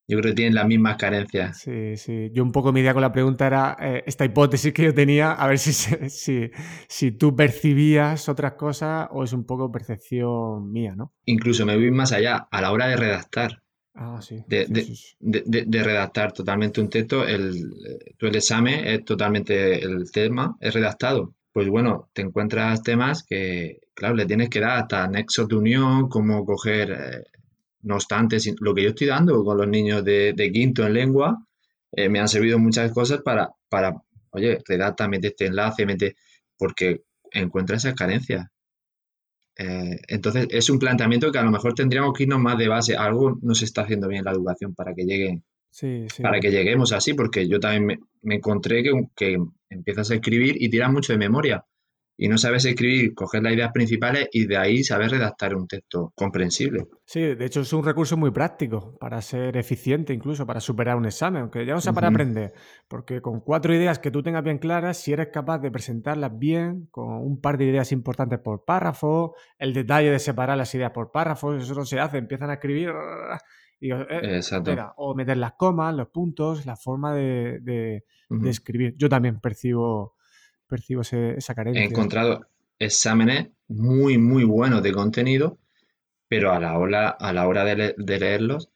Yo creo que tienen las mismas carencias. Sí, sí. Yo un poco mi idea con la pregunta era eh, esta hipótesis que yo tenía, a ver si, si, si tú percibías otras cosas o es un poco percepción mía, ¿no? Incluso me voy más allá, a la hora de redactar. Ah, sí. De, de, redactar totalmente un texto, el, tú el examen es totalmente el tema, es redactado. Pues bueno, te encuentras temas que, claro, le tienes que dar hasta nexos de unión, cómo coger, eh, no obstante, lo que yo estoy dando con los niños de, quinto en lengua, eh, me han servido muchas cosas para, para oye, redacta, mete este enlace, mete, porque encuentra esas carencias. Eh, entonces, es un planteamiento que a lo mejor tendríamos que irnos más de base. Algo no se está haciendo bien en la educación para que llegue, para que lleguemos así, porque yo también me, encontré que, que, empiezas a escribir y tiras mucho de memoria y no sabes escribir, coger las ideas principales y de ahí sabes redactar un texto comprensible. Sí, de hecho es un recurso muy práctico para ser eficiente, incluso para superar un examen, aunque ya no sea para aprender, porque con cuatro ideas que tú tengas bien claras, si eres capaz de presentarlas bien, con un par de ideas importantes por párrafo, el detalle de separar las ideas por párrafos, eso no se hace, empiezan a escribir y, eh, o meter las comas, los puntos, la forma de, de escribir. Yo también percibo percibo esa carencia. He encontrado exámenes muy, muy buenos de contenido, pero a la hora, a la hora de, leerlos,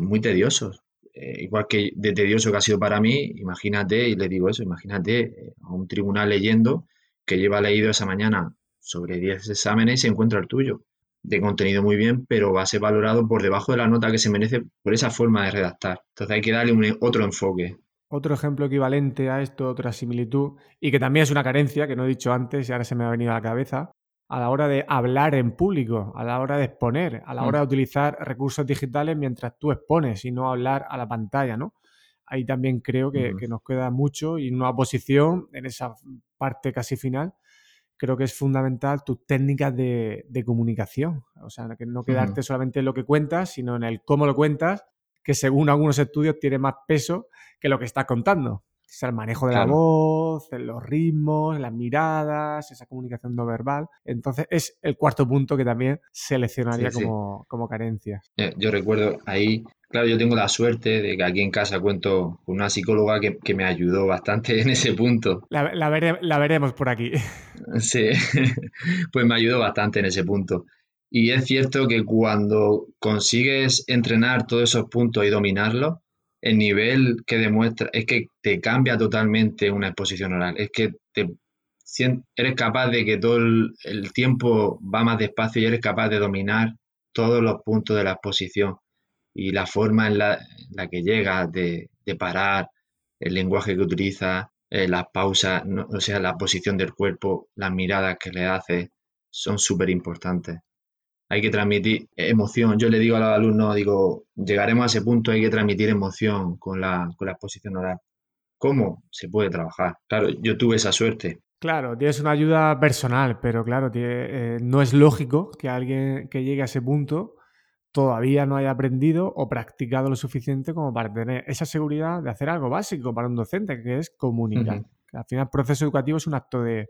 muy tediosos. Eh, igual que de tedioso que ha sido para mí, imagínate, y le digo eso, imagínate eh, a un tribunal leyendo que lleva leído esa mañana sobre 10 exámenes y se encuentra el tuyo. De contenido muy bien, pero va a ser valorado por debajo de la nota que se merece por esa forma de redactar. Entonces hay que darle un, otro enfoque. Otro ejemplo equivalente a esto, otra similitud, y que también es una carencia que no he dicho antes y ahora se me ha venido a la cabeza, a la hora de hablar en público, a la hora de exponer, a la hora de mm. utilizar recursos digitales mientras tú expones y no hablar a la pantalla, ¿no? Ahí también creo que, nos queda mucho y una posición, en esa parte casi final, creo que es fundamental tus técnicas de, comunicación. O sea, que no quedarte solamente en lo que cuentas, sino en el cómo lo cuentas que según algunos estudios tiene más peso que lo que estás contando. O sea, el manejo de la voz, los ritmos, las miradas, esa comunicación no verbal. Entonces, es el cuarto punto que también seleccionaría Como, como carencia. Eh, yo recuerdo ahí, claro, yo tengo la suerte de que aquí en casa cuento con una psicóloga que, me ayudó bastante en ese punto. La, la veremos por aquí. Sí, pues me ayudó bastante en ese punto. Y es cierto que cuando consigues entrenar todos esos puntos y dominarlos, el nivel que demuestra es que te cambia totalmente una exposición oral. Es que te, eres capaz de que todo el, tiempo va más despacio y eres capaz de dominar todos los puntos de la exposición y la forma en la, que llegas de, parar, el lenguaje que utilizas, eh, las pausas, o sea, la posición del cuerpo, las miradas que le haces, son súper importantes hay que transmitir emoción. Yo le digo a los alumnos, digo, llegaremos a ese punto, hay que transmitir emoción con la, con la exposición oral. ¿Cómo se puede trabajar? Claro, yo tuve esa suerte. Claro, tienes una ayuda personal, pero claro, eh, no es lógico que alguien que llegue a ese punto todavía no haya aprendido o practicado lo suficiente como para tener esa seguridad de hacer algo básico para un docente, que es comunicar. Al final, el proceso educativo es un acto de,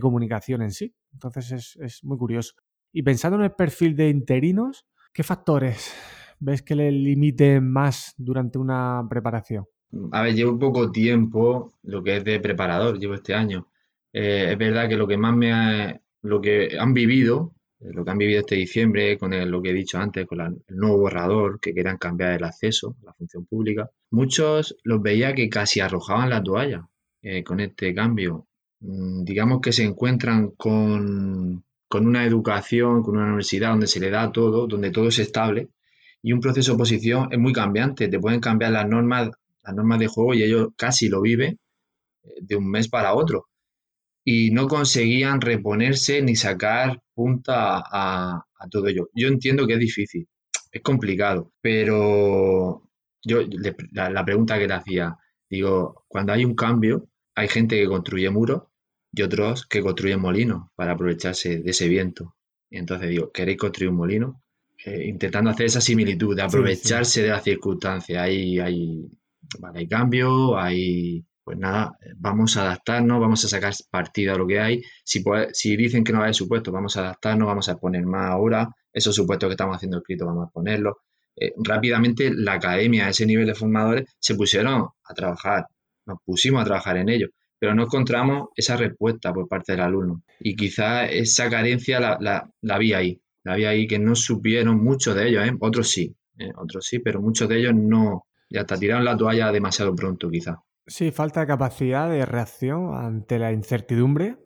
comunicación en sí. Entonces, es, es muy curioso. Y pensando en el perfil de interinos, ¿qué factores ves que le limiten más durante una preparación? A ver, llevo poco tiempo lo que es de preparador, llevo este año. Eh, es verdad que lo que más me ha, lo que han vivido, eh, lo que han vivido este diciembre con lo que he dicho antes, con el nuevo borrador, que querían cambiar el acceso a la función pública, muchos los veía que casi arrojaban la toalla eh, con este cambio. Mm, digamos que se encuentran con con una educación, con una universidad donde se le da todo, donde todo es estable, y un proceso de oposición es muy cambiante, te pueden cambiar las normas, las normas de juego y ellos casi lo viven eh, de un mes para otro. Y no conseguían reponerse ni sacar punta a, todo ello. Yo entiendo que es difícil, es complicado, pero yo la, pregunta que le hacía, digo, cuando hay un cambio, hay gente que construye muros y otros que construyen molinos para aprovecharse de ese viento. Y entonces digo, ¿queréis construir un molino? Eh, intentando hacer esa similitud, de aprovecharse de las circunstancias. Hay, hay, hay cambio, hay, pues nada, vamos a adaptarnos, vamos a sacar partido a lo que hay. Si, si dicen que no hay supuesto, vamos a adaptarnos, vamos a poner más ahora. Esos supuestos que estamos haciendo escritos, vamos a ponerlos. Eh, rápidamente la academia, ese nivel de formadores, se pusieron a trabajar, nos pusimos a trabajar en ello, pero no encontramos esa respuesta por parte del alumno. Y quizás esa carencia la, la, la vi ahí, la vi ahí que no supieron muchos de ellos, ¿eh? otros sí, ¿eh? otros sí, pero muchos de ellos no, ya hasta tiraron la toalla demasiado pronto quizás. Sí, falta capacidad de reacción ante la incertidumbre,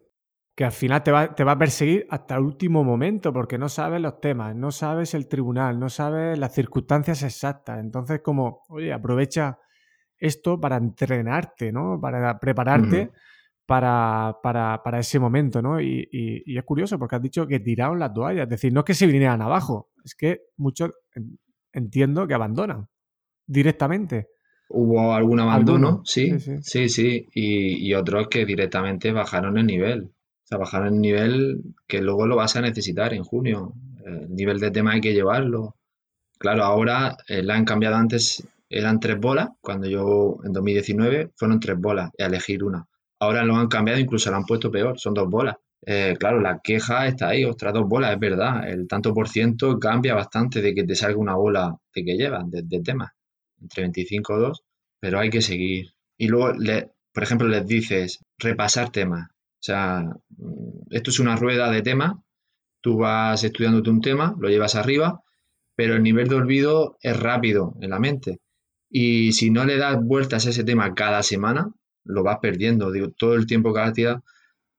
que al final te va, te va, a perseguir hasta el último momento, porque no sabes los temas, no sabes el tribunal, no sabes las circunstancias exactas. Entonces, como, oye, aprovecha esto para entrenarte, ¿no? Para prepararte para, para, para, ese momento, ¿no? Y, y, es curioso porque has dicho que tiraron las toallas, es decir, no es que se vinieran abajo, es que muchos entiendo que abandonan directamente. Hubo algún abandono, sí, sí, sí, Y, y, otros que directamente bajaron el nivel. O sea, bajaron el nivel que luego lo vas a necesitar en junio. El nivel de tema hay que llevarlo. Claro, ahora eh, la han cambiado antes, eran tres bolas, cuando yo en 2019 fueron tres bolas, a elegir una. Ahora lo han cambiado, incluso lo han puesto peor, son dos bolas. Eh, claro, la queja está ahí, ostras, dos bolas, es verdad. El tanto por ciento cambia bastante de que te salga una bola de que llevan, de, de tema entre 25 o 2, pero hay que seguir. Y luego, le, por ejemplo, les dices repasar temas. O sea, mm, esto es una rueda de temas, tú vas estudiándote un tema, lo llevas arriba, pero el nivel de olvido es rápido en la mente. Y si no le das vueltas a ese tema cada semana, lo vas perdiendo, digo, todo el tiempo cada día.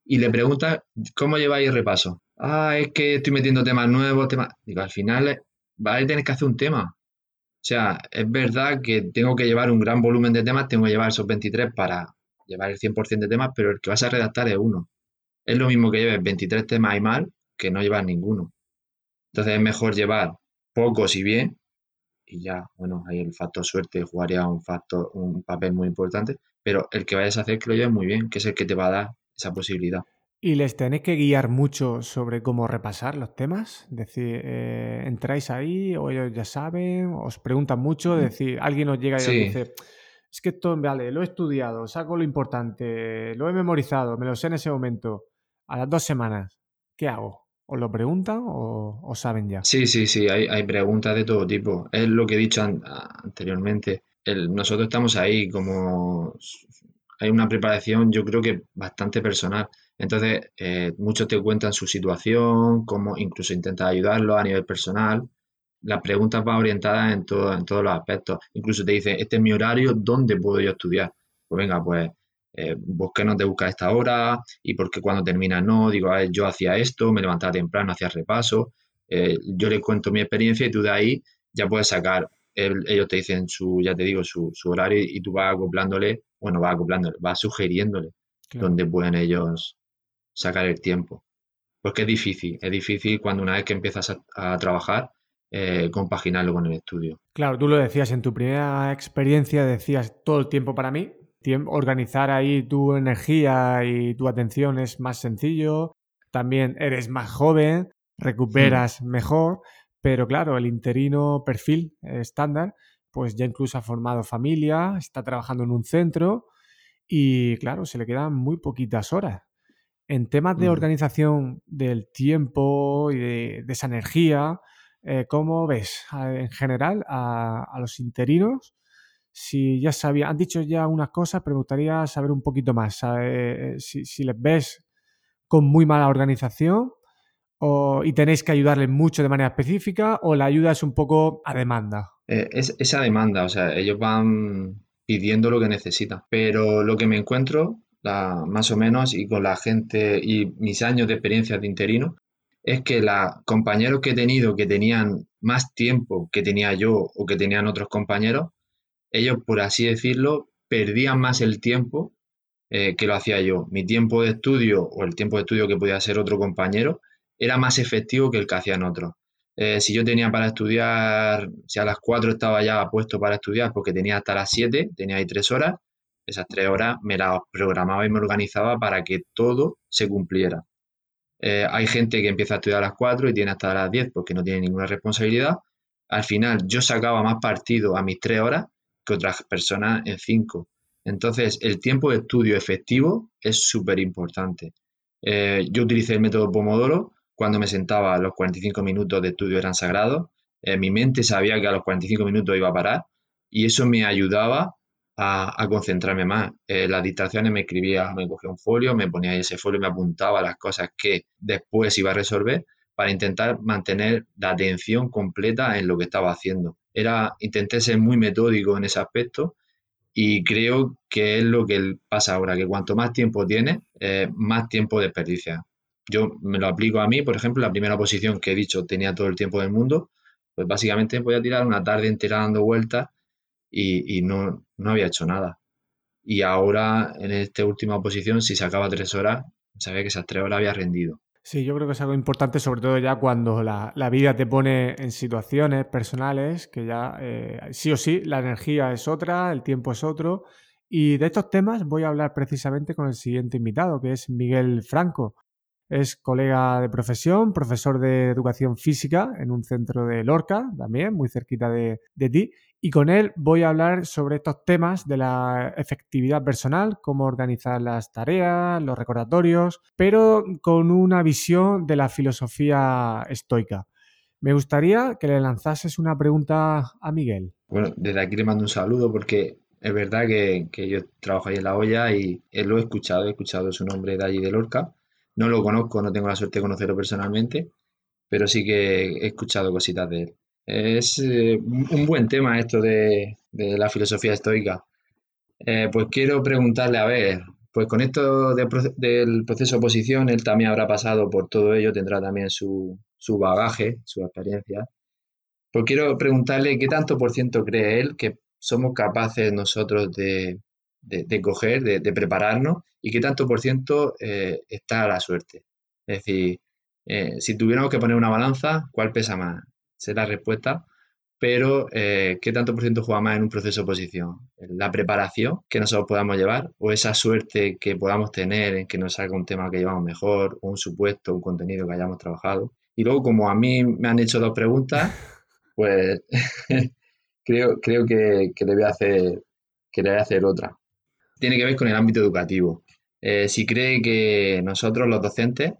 Y le preguntas, ¿cómo lleváis repaso? Ah, es que estoy metiendo temas nuevos, temas... Digo, al final vas a tener que hacer un tema. O sea, es verdad que tengo que llevar un gran volumen de temas, tengo que llevar esos 23 para llevar el 100% de temas, pero el que vas a redactar es uno. Es lo mismo que lleves 23 temas y mal que no llevar ninguno. Entonces es mejor llevar pocos y bien, y ya, bueno, ahí el factor suerte jugaría un, factor, un papel muy importante, pero el que vayas a hacer que lo lleves muy bien, que es el que te va a dar esa posibilidad. ¿Y les tenéis que guiar mucho sobre cómo repasar los temas? Es decir, eh, entráis ahí o ellos ya saben, os preguntan mucho, es mm. decir, alguien os llega y os dice, es que esto, vale, lo he estudiado, saco lo importante, lo he memorizado, me lo sé en ese momento, a las dos semanas, ¿qué hago? ¿Os lo preguntan o, saben ya? Sí, sí, sí, hay, preguntas de todo tipo. Es lo que he dicho anteriormente. Nosotros estamos ahí como... Hay una preparación, yo creo que bastante personal entonces, eh, muchos te cuentan su situación, cómo incluso intentas ayudarlos a nivel personal. Las preguntas van orientadas en, todo, en todos los aspectos. Incluso te dicen, este es mi horario, ¿dónde puedo yo estudiar? Pues venga, pues eh, no te busca esta hora y porque cuando termina no, digo, yo hacía esto, me levantaba temprano, hacía repaso, eh, yo les cuento mi experiencia y tú de ahí ya puedes sacar, ellos te dicen su, ya te digo, su, horario y tú vas acoplándole, bueno, vas acoplándole, vas sugiriéndole dónde pueden ellos sacar el tiempo. Porque es difícil, es difícil cuando una vez que empiezas a, trabajar, eh, compaginarlo con el estudio. Claro, tú lo decías en tu primera experiencia, decías todo el tiempo para mí. Organizar ahí tu energía y tu atención es más sencillo. También eres más joven, recuperas mejor. Pero claro, el interino perfil estándar, pues ya incluso ha formado familia, está trabajando en un centro y claro, se le quedan muy poquitas horas. En temas de organización del tiempo y de, esa energía, eh, ¿cómo ves en general a, los interinos? Si ya sabía, han dicho ya unas cosas, pero me gustaría saber un poquito más. Eh, si, les ves con muy mala organización y tenéis que ayudarles mucho de manera específica o la ayuda es un poco a demanda. Eh, es esa demanda, o sea, ellos van pidiendo lo que necesitan. Pero lo que me encuentro más o menos, y con la gente y mis años de experiencia de interino, es que los compañeros que he tenido que tenían más tiempo que tenía yo o que tenían otros compañeros, ellos, por así decirlo, perdían más el tiempo eh, que lo hacía yo. Mi tiempo de estudio o el tiempo de estudio que podía hacer otro compañero era más efectivo que el que hacían otros. Eh, si yo tenía para estudiar, si a las 4 estaba ya puesto para estudiar porque tenía hasta las 7, tenía ahí 3 horas, esas tres horas me las programaba y me organizaba para que todo se cumpliera. Eh, hay gente que empieza a estudiar a las 4 y tiene hasta las 10 porque no tiene ninguna responsabilidad. Al final yo sacaba más partido a mis tres horas que otras personas en cinco. Entonces, el tiempo de estudio efectivo es súper importante. Eh, yo utilicé el método Pomodoro cuando me sentaba los 45 minutos de estudio eran sagrados. Eh, mi mente sabía que a los 45 minutos iba a parar y eso me ayudaba a, concentrarme más. Eh, las distracciones me escribía, me cogía un folio, me ponía ese folio me apuntaba las cosas que después iba a resolver para intentar mantener la atención completa en lo que estaba haciendo. Era, intenté ser muy metódico en ese aspecto y creo que es lo que pasa ahora, que cuanto más tiempo tiene, eh, más tiempo desperdicia. Yo me lo aplico a mí, por ejemplo, la primera posición que he dicho tenía todo el tiempo del mundo, pues básicamente voy a tirar una tarde entera dando vueltas y, no, no, había hecho nada. Y ahora, en esta última posición, si sacaba tres horas, sabía que esas tres horas había rendido. Sí, yo creo que es algo importante, sobre todo ya cuando la, vida te pone en situaciones personales, que ya eh, sí o sí la energía es otra, el tiempo es otro. Y de estos temas voy a hablar precisamente con el siguiente invitado, que es Miguel Franco. Es colega de profesión, profesor de educación física en un centro de Lorca, también muy cerquita de, de ti, y con él voy a hablar sobre estos temas de la efectividad personal, cómo organizar las tareas, los recordatorios, pero con una visión de la filosofía estoica. Me gustaría que le lanzases una pregunta a Miguel. Bueno, desde aquí le mando un saludo porque es verdad que, yo trabajo ahí en la olla y él lo he escuchado, he escuchado su nombre de allí de Lorca. No lo conozco, no tengo la suerte de conocerlo personalmente, pero sí que he escuchado cositas de él. Es eh, un buen tema esto de, la filosofía estoica. Eh, pues quiero preguntarle, a ver, pues con esto del proceso de oposición, él también habrá pasado por todo ello, tendrá también su, bagaje, su experiencia. Pues quiero preguntarle qué tanto por ciento cree él que somos capaces nosotros de, coger, de, prepararnos, y qué tanto por ciento eh, está a la suerte. Es decir, si tuviéramos que poner una balanza, ¿cuál pesa más? Ser la respuesta, pero eh, ¿qué tanto por ciento juega más en un proceso de oposición? ¿La preparación que nosotros podamos llevar o esa suerte que podamos tener en que nos salga un tema que llevamos mejor o un supuesto, un contenido que hayamos trabajado? Y luego, como a mí me han hecho dos preguntas, pues creo, creo que, le voy a hacer, que le voy a hacer otra. Tiene que ver con el ámbito educativo. Eh, si cree que nosotros, los docentes,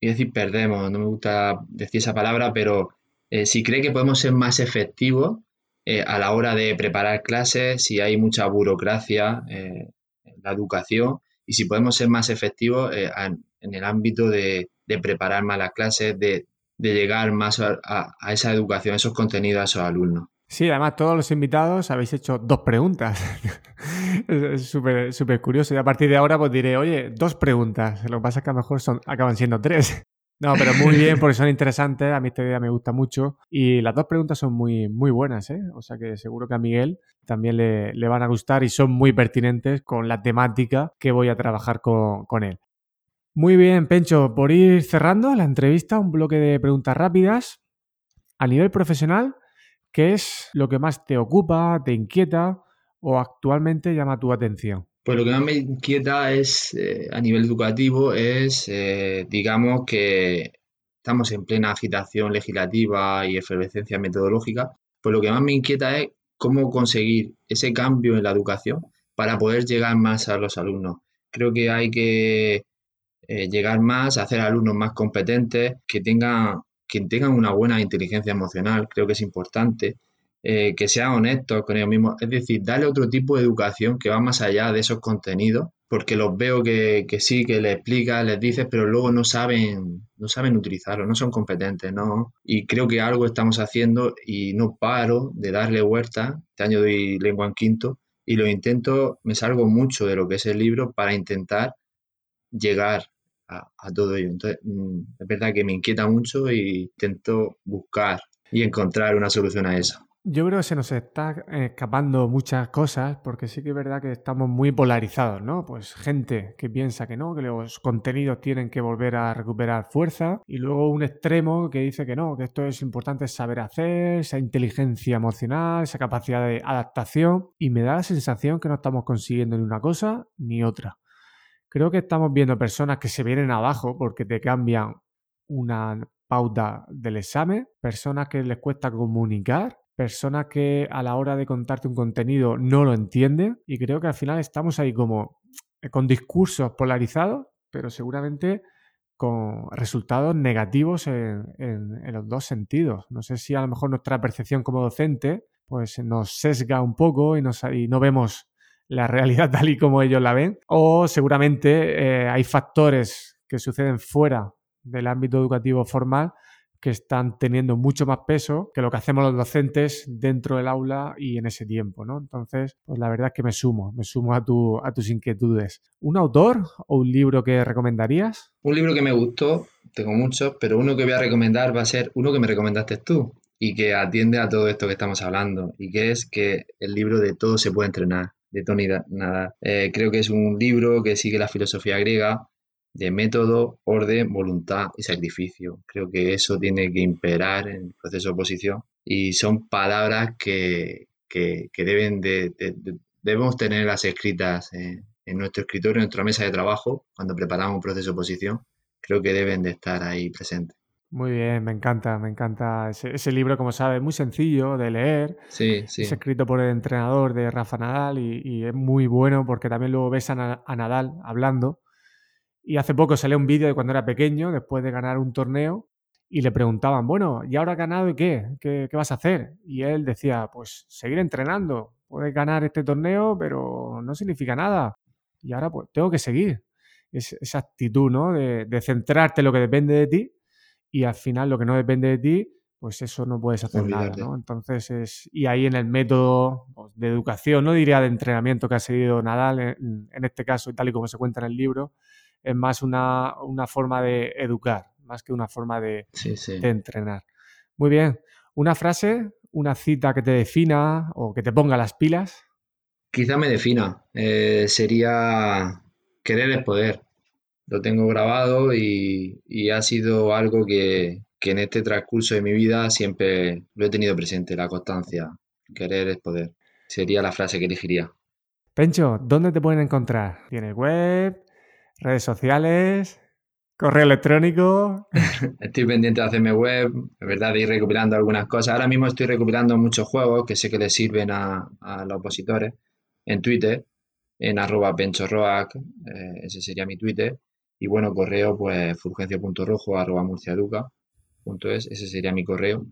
y decir perdemos, no me gusta decir esa palabra, pero eh, si cree que podemos ser más efectivos eh, a la hora de preparar clases, si hay mucha burocracia eh, en la educación y si podemos ser más efectivos en, el ámbito de, preparar más las clases, de, llegar más a, esa educación, a esos contenidos a esos alumnos. Sí, además todos los invitados habéis hecho dos preguntas. es súper curioso. Y a partir de ahora pues diré, oye, dos preguntas. Lo que pasa es que a lo mejor son, acaban siendo tres. No, pero muy bien porque son interesantes, a mí esta idea me gusta mucho y las dos preguntas son muy, muy buenas, ¿eh? o sea que seguro que a Miguel también le, van a gustar y son muy pertinentes con la temática que voy a trabajar con, con él. Muy bien, Pencho, por ir cerrando la entrevista, un bloque de preguntas rápidas. A nivel profesional, ¿qué es lo que más te ocupa, te inquieta o actualmente llama tu atención? Pues lo que más me inquieta es, eh, a nivel educativo, es, eh, digamos, que estamos en plena agitación legislativa y efervescencia metodológica, pues lo que más me inquieta es cómo conseguir ese cambio en la educación para poder llegar más a los alumnos. Creo que hay que eh, llegar más, hacer alumnos más competentes, que tengan, que tengan una buena inteligencia emocional, creo que es importante eh, que sean honestos con ellos mismos. Es decir, darle otro tipo de educación que va más allá de esos contenidos, porque los veo que, sí, que les explicas, les dices, pero luego no saben, no saben utilizarlo, no son competentes, ¿no? Y creo que algo estamos haciendo y no paro de darle vuelta. Este año doy lengua en quinto y lo intento, me salgo mucho de lo que es el libro para intentar llegar a, a todo ello. Entonces, mm, es verdad que me inquieta mucho y intento buscar y encontrar una solución a eso. Yo creo que se nos está escapando muchas cosas porque sí que es verdad que estamos muy polarizados, ¿no? Pues gente que piensa que no, que los contenidos tienen que volver a recuperar fuerza y luego un extremo que dice que no, que esto es importante saber hacer, esa inteligencia emocional, esa capacidad de adaptación y me da la sensación que no estamos consiguiendo ni una cosa ni otra. Creo que estamos viendo personas que se vienen abajo porque te cambian una pauta del examen, personas que les cuesta comunicar, personas que a la hora de contarte un contenido no lo entienden y creo que al final estamos ahí como eh, con discursos polarizados, pero seguramente con resultados negativos en, los dos sentidos. No sé si a lo mejor nuestra percepción como docente pues nos sesga un poco y, y no vemos la realidad tal y como ellos la ven, o seguramente eh, hay factores que suceden fuera del ámbito educativo formal que están teniendo mucho más peso que lo que hacemos los docentes dentro del aula y en ese tiempo, ¿no? Entonces, pues la verdad es que me sumo, me sumo a, tu, a tus inquietudes. ¿Un autor o un libro que recomendarías? Un libro que me gustó, tengo muchos, pero uno que voy a recomendar va a ser uno que me recomendaste tú y que atiende a todo esto que estamos hablando y que es que el libro de Todo se puede entrenar de Tony Nada. Eh, creo que es un libro que sigue la filosofía griega de método, orden, voluntad y sacrificio. Creo que eso tiene que imperar en el proceso de oposición y son palabras que, deben de, debemos tenerlas escritas en, nuestro escritorio, en nuestra mesa de trabajo, cuando preparamos un proceso de oposición. Creo que deben de estar ahí presentes. Muy bien, me encanta, me encanta ese, libro, como sabes, muy sencillo de leer. Sí, sí. Es escrito por el entrenador de Rafa Nadal y, es muy bueno porque también luego ves a, a Nadal hablando y hace poco salió un vídeo de cuando era pequeño, después de ganar un torneo, y le preguntaban, bueno, ¿y ahora ha ganado y qué? qué? vas a hacer? Y él decía, pues seguir entrenando. Puedes ganar este torneo, pero no significa nada. Y ahora pues tengo que seguir. Es, esa actitud, ¿no? De, centrarte en lo que depende de ti y al final lo que no depende de ti, pues eso no puedes hacer nada, ¿no? Entonces es... Y ahí en el método pues, de educación, no diría de entrenamiento que ha seguido Nadal, en, en este caso, y tal y como se cuenta en el libro, es más una, forma de educar, más que una forma de, entrenar. Muy bien. ¿Una frase, una cita que te defina o que te ponga las pilas? Quizá me defina. Eh, sería querer es poder. Lo tengo grabado y, ha sido algo que, que, en este transcurso de mi vida siempre lo he tenido presente, la constancia. Querer es poder. Sería la frase que elegiría. Pencho, ¿dónde te pueden encontrar? ¿Tienes web? Redes sociales, correo electrónico. Estoy pendiente de hacerme web, de verdad, de ir recopilando algunas cosas. Ahora mismo estoy recopilando muchos juegos que sé que les sirven a, los opositores en Twitter, en arroba penchorroac, eh, ese sería mi Twitter. Y bueno, correo, pues fulgencio.rojo arroba murciaduca.es, ese sería mi correo.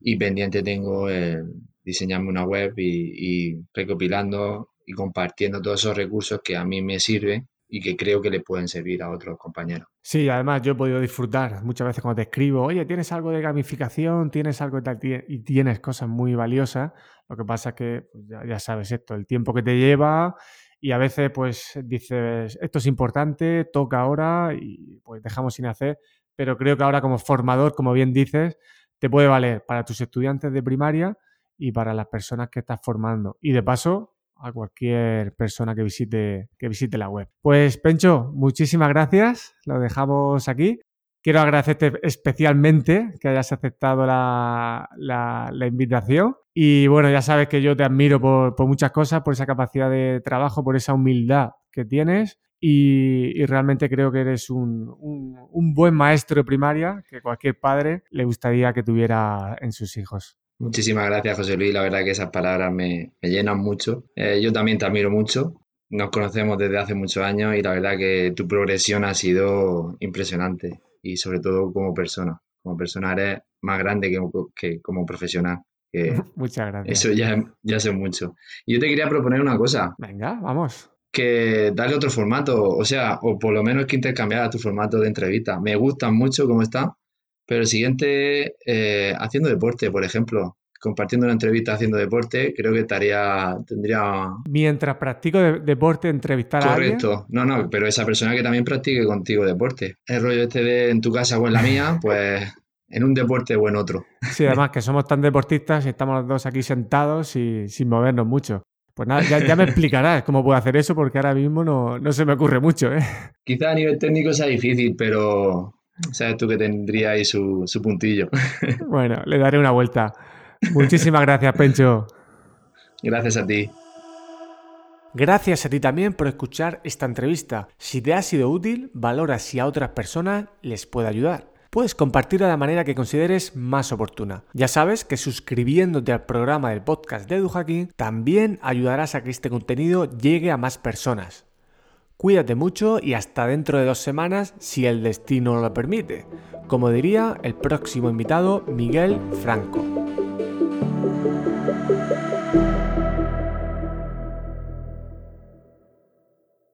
Y pendiente tengo el diseñarme una web y, y recopilando y compartiendo todos esos recursos que a mí me sirven y que creo que le pueden servir a otros compañeros. Sí, además yo he podido disfrutar muchas veces cuando te escribo, oye, tienes algo de gamificación, tienes algo de tal, y tienes cosas muy valiosas. Lo que pasa es que pues, ya, sabes esto, el tiempo que te lleva y a veces pues dices, esto es importante, toca ahora y pues dejamos sin hacer, pero creo que ahora como formador, como bien dices, te puede valer para tus estudiantes de primaria y para las personas que estás formando. Y de paso, a cualquier persona que visite, que visite la web. Pues Pencho, muchísimas gracias, lo dejamos aquí. Quiero agradecerte especialmente que hayas aceptado la, invitación. Y bueno, ya sabes que yo te admiro por, muchas cosas, por esa capacidad de trabajo, por esa humildad que tienes. Y, realmente creo que eres un, un, buen maestro de primaria que cualquier padre le gustaría que tuviera en sus hijos. Muchísimas gracias, José Luis. La verdad que esas palabras me, llenan mucho. Eh, yo también te admiro mucho. Nos conocemos desde hace muchos años y la verdad que tu progresión ha sido impresionante y sobre todo como persona. Como persona eres más grande que, como profesional. Muchas gracias. Eso ya, ya sé mucho. Yo te quería proponer una cosa. Venga, vamos. Que darle otro formato, o sea, o por lo menos que intercambiara tu formato de entrevista. Me gustan mucho cómo está pero el siguiente, eh, haciendo deporte, por ejemplo, compartiendo una entrevista haciendo deporte, creo que estaría, tendría... Mientras practico deporte, entrevistar a alguien. Correcto. No, no, pero esa persona que también practique contigo deporte. El rollo este de en tu casa o en la mía, pues en un deporte o en otro. Sí, además que somos tan deportistas y estamos los dos aquí sentados y sin movernos mucho. Pues nada, ya, me explicarás cómo puedo hacer eso porque ahora mismo no, no se me ocurre mucho. ¿eh? Quizá a nivel técnico sea difícil, pero sabes tú que tendría ahí su, su puntillo. Bueno, le daré una vuelta. Muchísimas gracias, Pencho. Gracias a ti. Gracias a ti también por escuchar esta entrevista. Si te ha sido útil, valora si a otras personas les puede ayudar. puedes compartirlo de la manera que consideres más oportuna. Ya sabes que suscribiéndote al programa del podcast de EduHacking también ayudarás a que este contenido llegue a más personas. Cuídate mucho y hasta dentro de dos semanas si el destino lo permite. Como diría el próximo invitado, Miguel Franco.